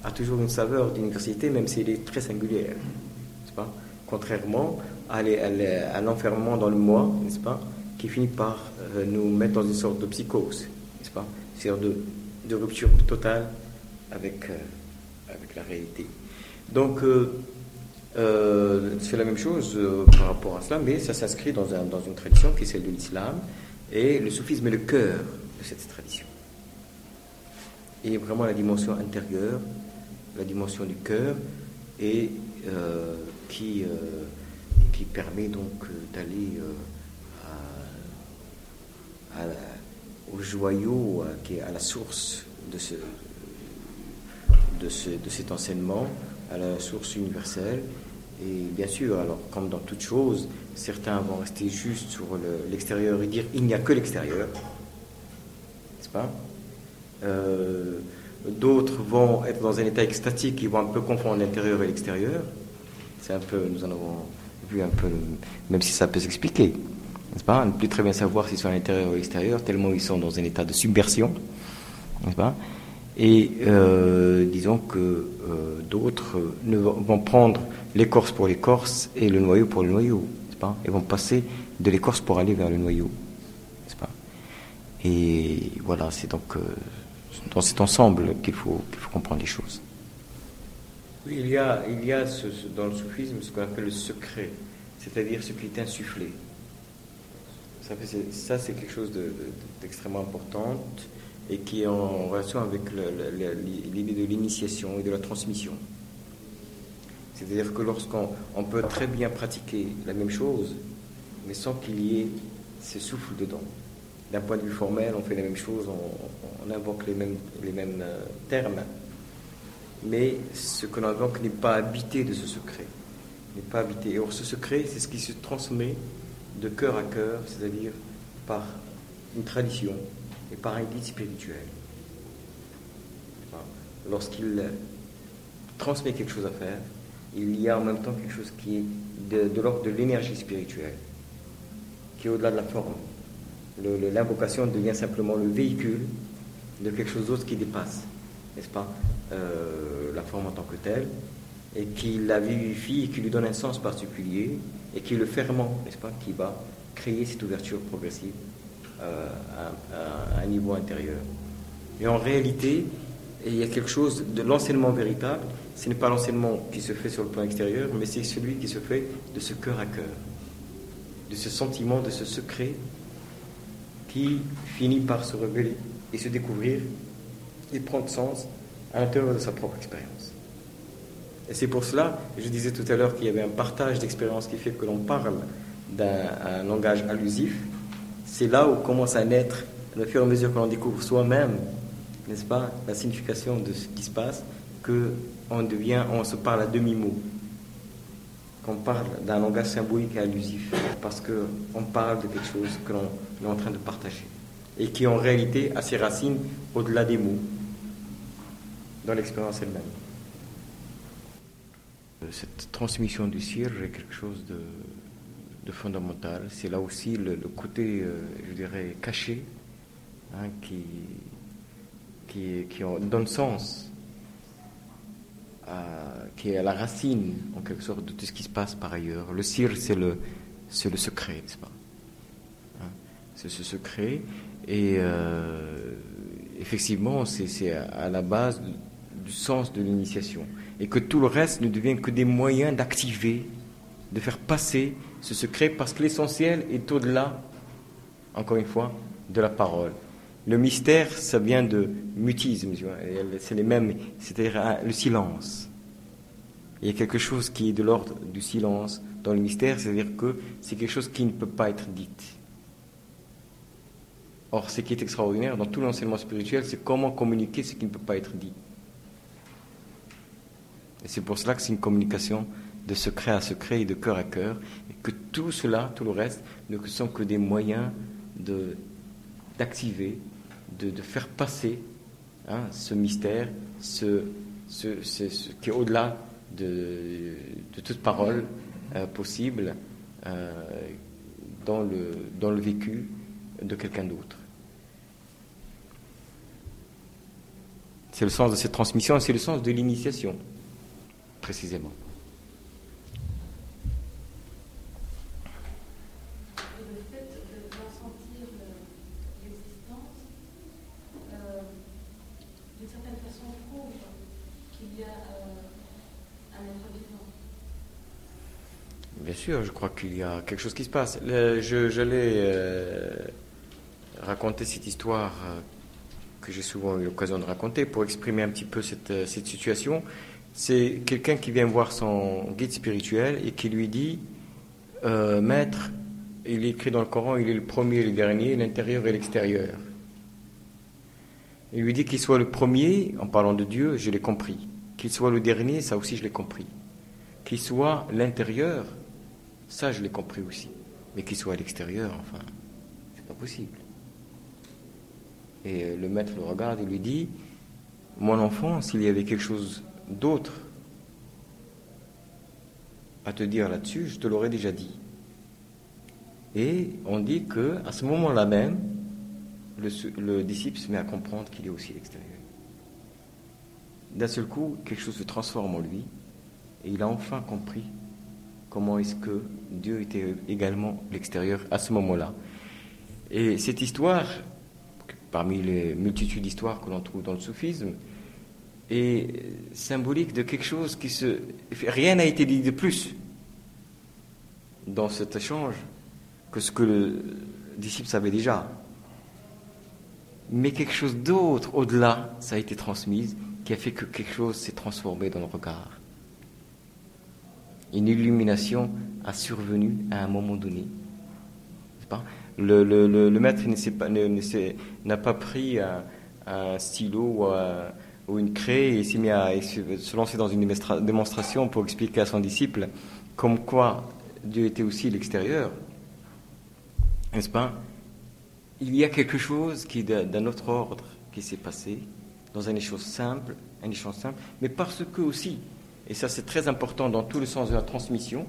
Speaker 1: a toujours une saveur d'universalité, même si elle est très singulière. Pas? Contrairement à l'enfermement dans le moi, n'est-ce pas, qui finit par euh, nous mettre dans une sorte de psychose, n'est-ce pas C'est-à-dire de, de, rupture totale avec, euh, avec la réalité. Donc, euh, c'est la même chose par rapport à cela, mais ça s'inscrit dans, un, dans une tradition qui est celle de l'islam, et le soufisme est le cœur de cette tradition. Et vraiment la dimension intérieure, la dimension du cœur, et qui qui permet donc euh, d'aller euh, au joyau, qui est à la source de, ce, de, ce, de cet enseignement, à la source universelle. Et bien sûr, alors comme dans toute chose, certains vont rester juste sur l'extérieur et dire il n'y a que l'extérieur, n'est-ce pas? Euh, D'autres vont être dans un état extatique, ils vont un peu confondre l'intérieur et l'extérieur. C'est un peu, nous en avons même si ça peut s'expliquer, n'est-ce pas? Ne plus très bien savoir s'ils sont à l'intérieur ou à l'extérieur, tellement ils sont dans un état de subversion, n'est-ce pas? Et euh, disons que euh, d'autres vont prendre l'écorce pour l'écorce et le noyau pour le noyau, n'est-ce pas? Et vont passer de l'écorce pour aller vers le noyau, n'est-ce pas? Et voilà, c'est donc euh, dans cet ensemble qu'il faut comprendre les choses. Il y a, il y a ce, dans le soufisme ce qu'on appelle le secret, c'est-à-dire ce qui est insufflé. Ça, c'est quelque chose d'extrêmement important et qui est en relation avec l'idée de l'initiation et de la transmission. C'est-à-dire que lorsqu'on peut très bien pratiquer la même chose, mais sans qu'il y ait ce souffle dedans. D'un point de vue formel, on fait la même chose, on, invoque les mêmes, les mêmes euh, termes, mais ce que l'on invoque n'est pas habité de ce secret. N'est pas habité. Or, ce secret, c'est ce qui se transmet de cœur à cœur, c'est-à-dire par une tradition et par un guide spirituel. Lorsqu'il transmet quelque chose à faire, il y a en même temps quelque chose qui est de, l'ordre de l'énergie spirituelle, qui est au-delà de la forme. L'invocation devient simplement le véhicule de quelque chose d'autre qui dépasse, n'est-ce pas euh, la forme en tant que telle, et qui la vivifie et qui lui donne un sens particulier, et qui est le ferment, n'est-ce pas, qui va créer cette ouverture progressive euh, à, un niveau intérieur. Et en réalité, il y a quelque chose de l'enseignement véritable, ce n'est pas l'enseignement qui se fait sur le plan extérieur, mais c'est celui qui se fait de ce cœur à cœur, de ce sentiment, de ce secret qui finit par se révéler et se découvrir et prendre sens à l'intérieur de sa propre expérience. Et c'est pour cela, je disais tout à l'heure qu'il y avait un partage d'expérience qui fait que l'on parle d'un langage allusif. C'est là où commence à naître, au fur et à mesure que l'on découvre soi-même, n'est-ce pas, la signification de ce qui se passe, que on devient, on se parle à demi-mot. Qu'on parle d'un langage symbolique et allusif, parce qu'on parle de quelque chose que l'on est en train de partager, et qui en réalité a ses racines au-delà des mots dans l'expérience elle-même. Euh, cette transmission du cire est quelque chose de, fondamental. C'est là aussi le, côté, euh, je dirais, caché, hein, qui, qui, qui donne sens, à, qui est à la racine, en quelque sorte, de tout ce qui se passe par ailleurs. Le cire, c'est le, le secret, n'est-ce pas hein, C'est ce secret. Et euh, effectivement, c'est à la base sens de l'initiation. Et que tout le reste ne devienne que des moyens d'activer, de faire passer ce secret, parce que l'essentiel est au-delà, encore une fois, de la parole. Le mystère, ça vient de mutisme, c'est les mêmes, c'est-à-dire le silence. Il y a quelque chose qui est de l'ordre du silence dans le mystère, c'est-à-dire que c'est quelque chose qui ne peut pas être dit. Or, ce qui est extraordinaire dans tout l'enseignement spirituel, c'est comment communiquer ce qui ne peut pas être dit. Et c'est pour cela que c'est une communication de secret à secret et de cœur à cœur, et que tout cela, tout le reste, ne sont que des moyens d'activer, de, faire passer hein, ce mystère, ce, qui est au-delà de, toute parole euh, possible euh, dans, le, dans le vécu de quelqu'un d'autre. C'est le sens de cette transmission et c'est le sens de l'initiation, précisément. Bien sûr, je crois qu'il y a quelque chose qui se passe. je, je l'ai euh, cette histoire euh, que j'ai souvent eu l'occasion de raconter pour exprimer un petit peu cette, euh, cette situation. C'est quelqu'un qui vient voir son guide spirituel et qui lui dit Maître, il est écrit dans le Coran, il est le premier et le dernier, l'intérieur et l'extérieur. Il lui dit qu'il soit le premier, en parlant de Dieu, je l'ai compris. Qu'il soit le dernier, ça aussi je l'ai compris. Qu'il soit l'intérieur, ça, je l'ai compris aussi. Mais qu'il soit à l'extérieur, enfin, c'est pas possible. Et euh, le maître le regarde et lui dit Mon enfant, s'il y avait quelque chose d'autre à te dire là-dessus, je te l'aurais déjà dit. Et on dit que à ce moment-là même, le, le, disciple se met à comprendre qu'il est aussi l'extérieur. D'un seul coup, quelque chose se transforme en lui, et il a enfin compris comment est-ce que Dieu était également l'extérieur à ce moment-là. Et cette histoire, parmi les multitudes d'histoires que l'on trouve dans le soufisme, est symbolique de quelque chose qui se... Rien n'a été dit de plus dans cet échange que ce que le disciple savait déjà. Mais quelque chose d'autre, au-delà, ça a été transmis, qui a fait que quelque chose s'est transformé dans le regard une illumination a survenu à un moment donné. Pas? Le, le, le, maître n'a pas, pris un, stylo ou, une craie et s'est mis à se lancer dans une démonstration pour expliquer à son disciple comme quoi Dieu était aussi l'extérieur. N'est-ce pas? Il y a quelque chose qui d'un autre ordre qui s'est passé dans un échange simple, un échange simple, mais parce que aussi et ça c'est très important dans tout le sens de la transmission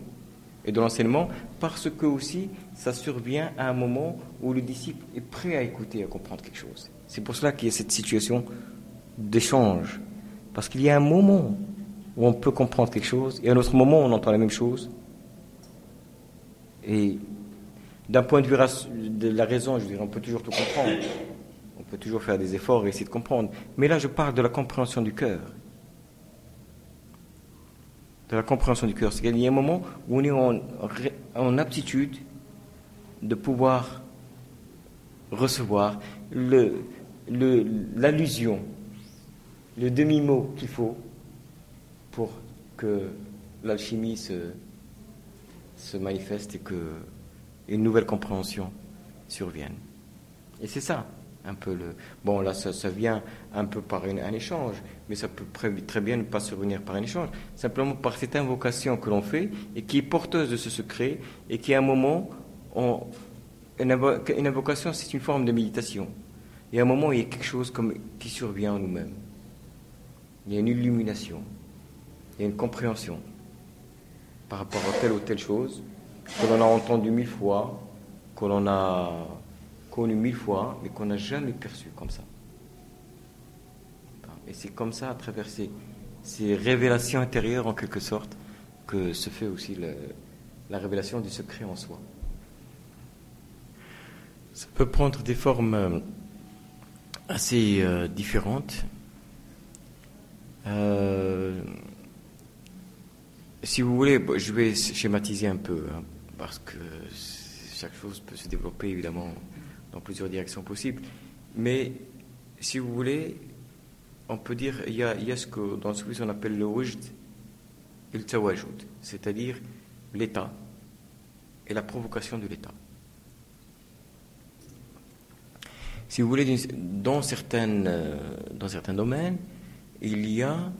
Speaker 1: et de l'enseignement, parce que aussi ça survient à un moment où le disciple est prêt à écouter, à comprendre quelque chose. C'est pour cela qu'il y a cette situation d'échange. Parce qu'il y a un moment où on peut comprendre quelque chose, et un autre moment où on entend la même chose. Et d'un point de vue de la raison, je dirais, on peut toujours tout comprendre. On peut toujours faire des efforts et essayer de comprendre. Mais là, je parle de la compréhension du cœur de la compréhension du cœur. C'est qu'il y a un moment où on est en, aptitude de pouvoir recevoir l'allusion, le, demi-mot qu'il faut pour que l'alchimie se, se manifeste et que une nouvelle compréhension survienne. Et c'est ça un peu le. Bon, là, ça, vient un peu par un échange, mais ça peut très bien ne pas survenir par un échange, simplement par cette invocation que l'on fait et qui est porteuse de ce secret et qui, à un moment, une, invocation, c'est une forme de méditation. Et à un moment, il y a quelque chose comme, qui survient en nous-mêmes. Il y a une illumination, il y a une compréhension par rapport à telle ou telle chose que l'on a entendu mille fois, que l'on a connu mille fois, mais qu'on n'a jamais perçu comme ça. Et c'est comme ça, à travers ces, révélations intérieures, en quelque sorte, que se fait aussi la révélation du secret en soi. Ça peut prendre des formes euh, assez euh, différentes. Euh, si vous voulez, je vais schématiser un peu, hein, parce que chaque chose peut se développer évidemment dans plusieurs directions possibles. Mais si vous voulez, on peut dire il y a, ce que dans ce on appelle le wujd et le c'est-à-dire l'état et la provocation de l'état. Si vous voulez, dans, certaines, euh, dans certains domaines, il y a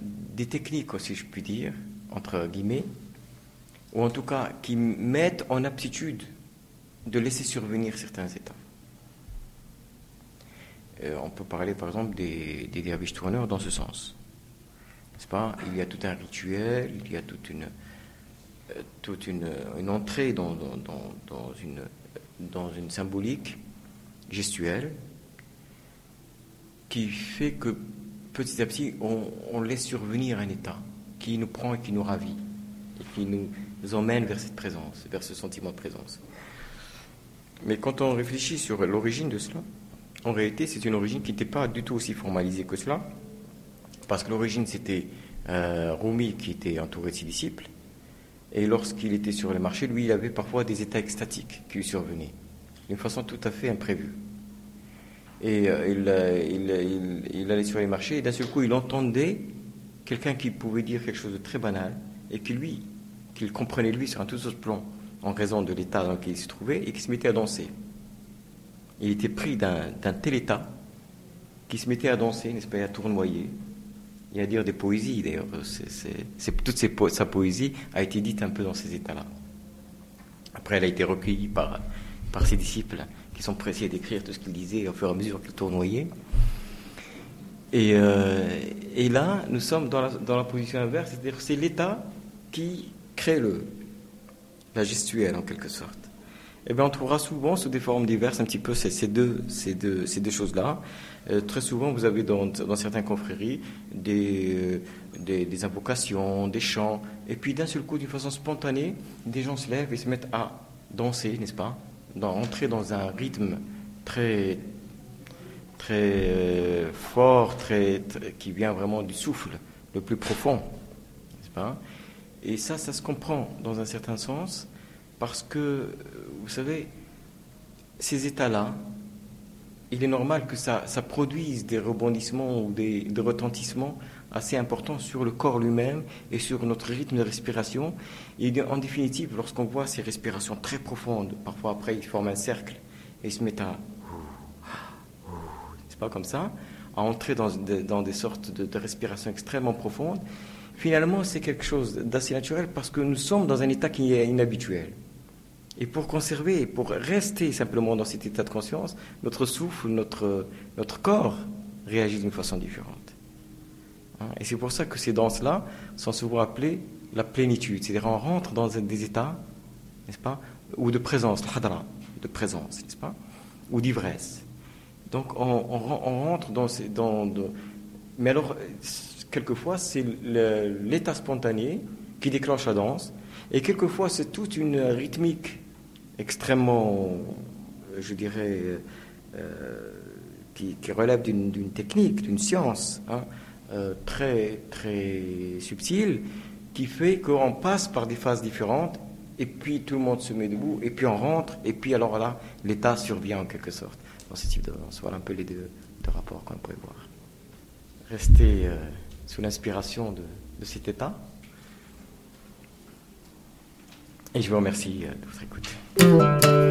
Speaker 1: des techniques, si je puis dire, entre guillemets, ou en tout cas qui mettent en aptitude de laisser survenir certains états. Euh, on peut parler par exemple des, des derviches tourneurs dans ce sens. Pas? Il y a tout un rituel, il y a toute une, euh, toute une, entrée dans, dans, une, dans une symbolique gestuelle qui fait que petit à petit on, laisse survenir un état qui nous prend et qui nous ravit et qui nous emmène vers cette présence, vers ce sentiment de présence. Mais quand on réfléchit sur l'origine de cela, en réalité, c'est une origine qui n'était pas du tout aussi formalisée que cela, parce que l'origine, c'était euh, Rumi qui était entouré de ses disciples, et lorsqu'il était sur le marché, lui, il avait parfois des états extatiques qui lui survenaient, d'une façon tout à fait imprévue. Et euh, euh, il, il, allait sur les marchés, et d'un seul coup, il entendait quelqu'un qui pouvait dire quelque chose de très banal, et qui lui, qu'il comprenait lui sur un tout autre plan, en raison de l'état dans lequel il se trouvait, et qui se mettait à danser il était pris d'un tel état qu'il se mettait à danser, n'est-ce pas, à tournoyer, et à dire des poésies d'ailleurs. toute sa poésie a été dite un peu dans ces états-là. Après, elle a été recueillie par ses disciples qui sont pressés d'écrire tout ce qu'il disait au fur et à mesure qu'il tournoyait. Et, euh, et, là, nous sommes dans la, position inverse, c'est-à-dire c'est l'État qui crée le, la gestuelle en quelque sorte eh bien, on trouvera souvent sous des formes diverses un petit peu ces, deux, ces deux, ces deux choses-là. Euh, très souvent, vous avez dans, certaines confréries euh, des, invocations, des chants, et puis d'un seul coup, d'une façon spontanée, des gens se lèvent et se mettent à danser, n'est-ce pas? Dans, Entrer dans un rythme très, très euh, fort, très, qui vient vraiment du souffle le plus profond, pas? Et ça, ça se comprend dans un certain sens parce que, vous savez, ces états-là, il est normal que ça, produise des rebondissements ou des, retentissements assez importants sur le corps lui-même et sur notre rythme de respiration. Et en définitive, lorsqu'on voit ces respirations très profondes, parfois après ils forment un cercle et ils se mettent à... C'est pas comme ça, à entrer dans, des sortes de, de respirations extrêmement profondes. Finalement, c'est quelque chose d'assez naturel parce que nous sommes dans un état qui est inhabituel. Et pour conserver, pour rester simplement dans cet état de conscience, notre souffle, notre, notre corps réagit d'une façon différente. Hein? Et c'est pour ça que ces danses-là sont souvent appelées la plénitude. C'est-à-dire on rentre dans des états, n'est-ce pas, ou de présence, de présence, n'est-ce pas, ou d'ivresse. Donc on, rentre dans ces... Dans, mais alors, quelquefois, c'est l'état spontané qui déclenche la danse, et quelquefois, c'est toute une rythmique extrêmement, je dirais, euh, qui, relève d'une technique, d'une science hein, euh, très, très subtile, qui fait qu'on passe par des phases différentes, et puis tout le monde se met debout, et puis on rentre, et puis alors là, l'état survient en quelque sorte dans ce type de Voilà un peu les deux, rapports qu'on pourrait voir. Rester euh, sous l'inspiration de, de cet état. Et je vous remercie de votre écoute.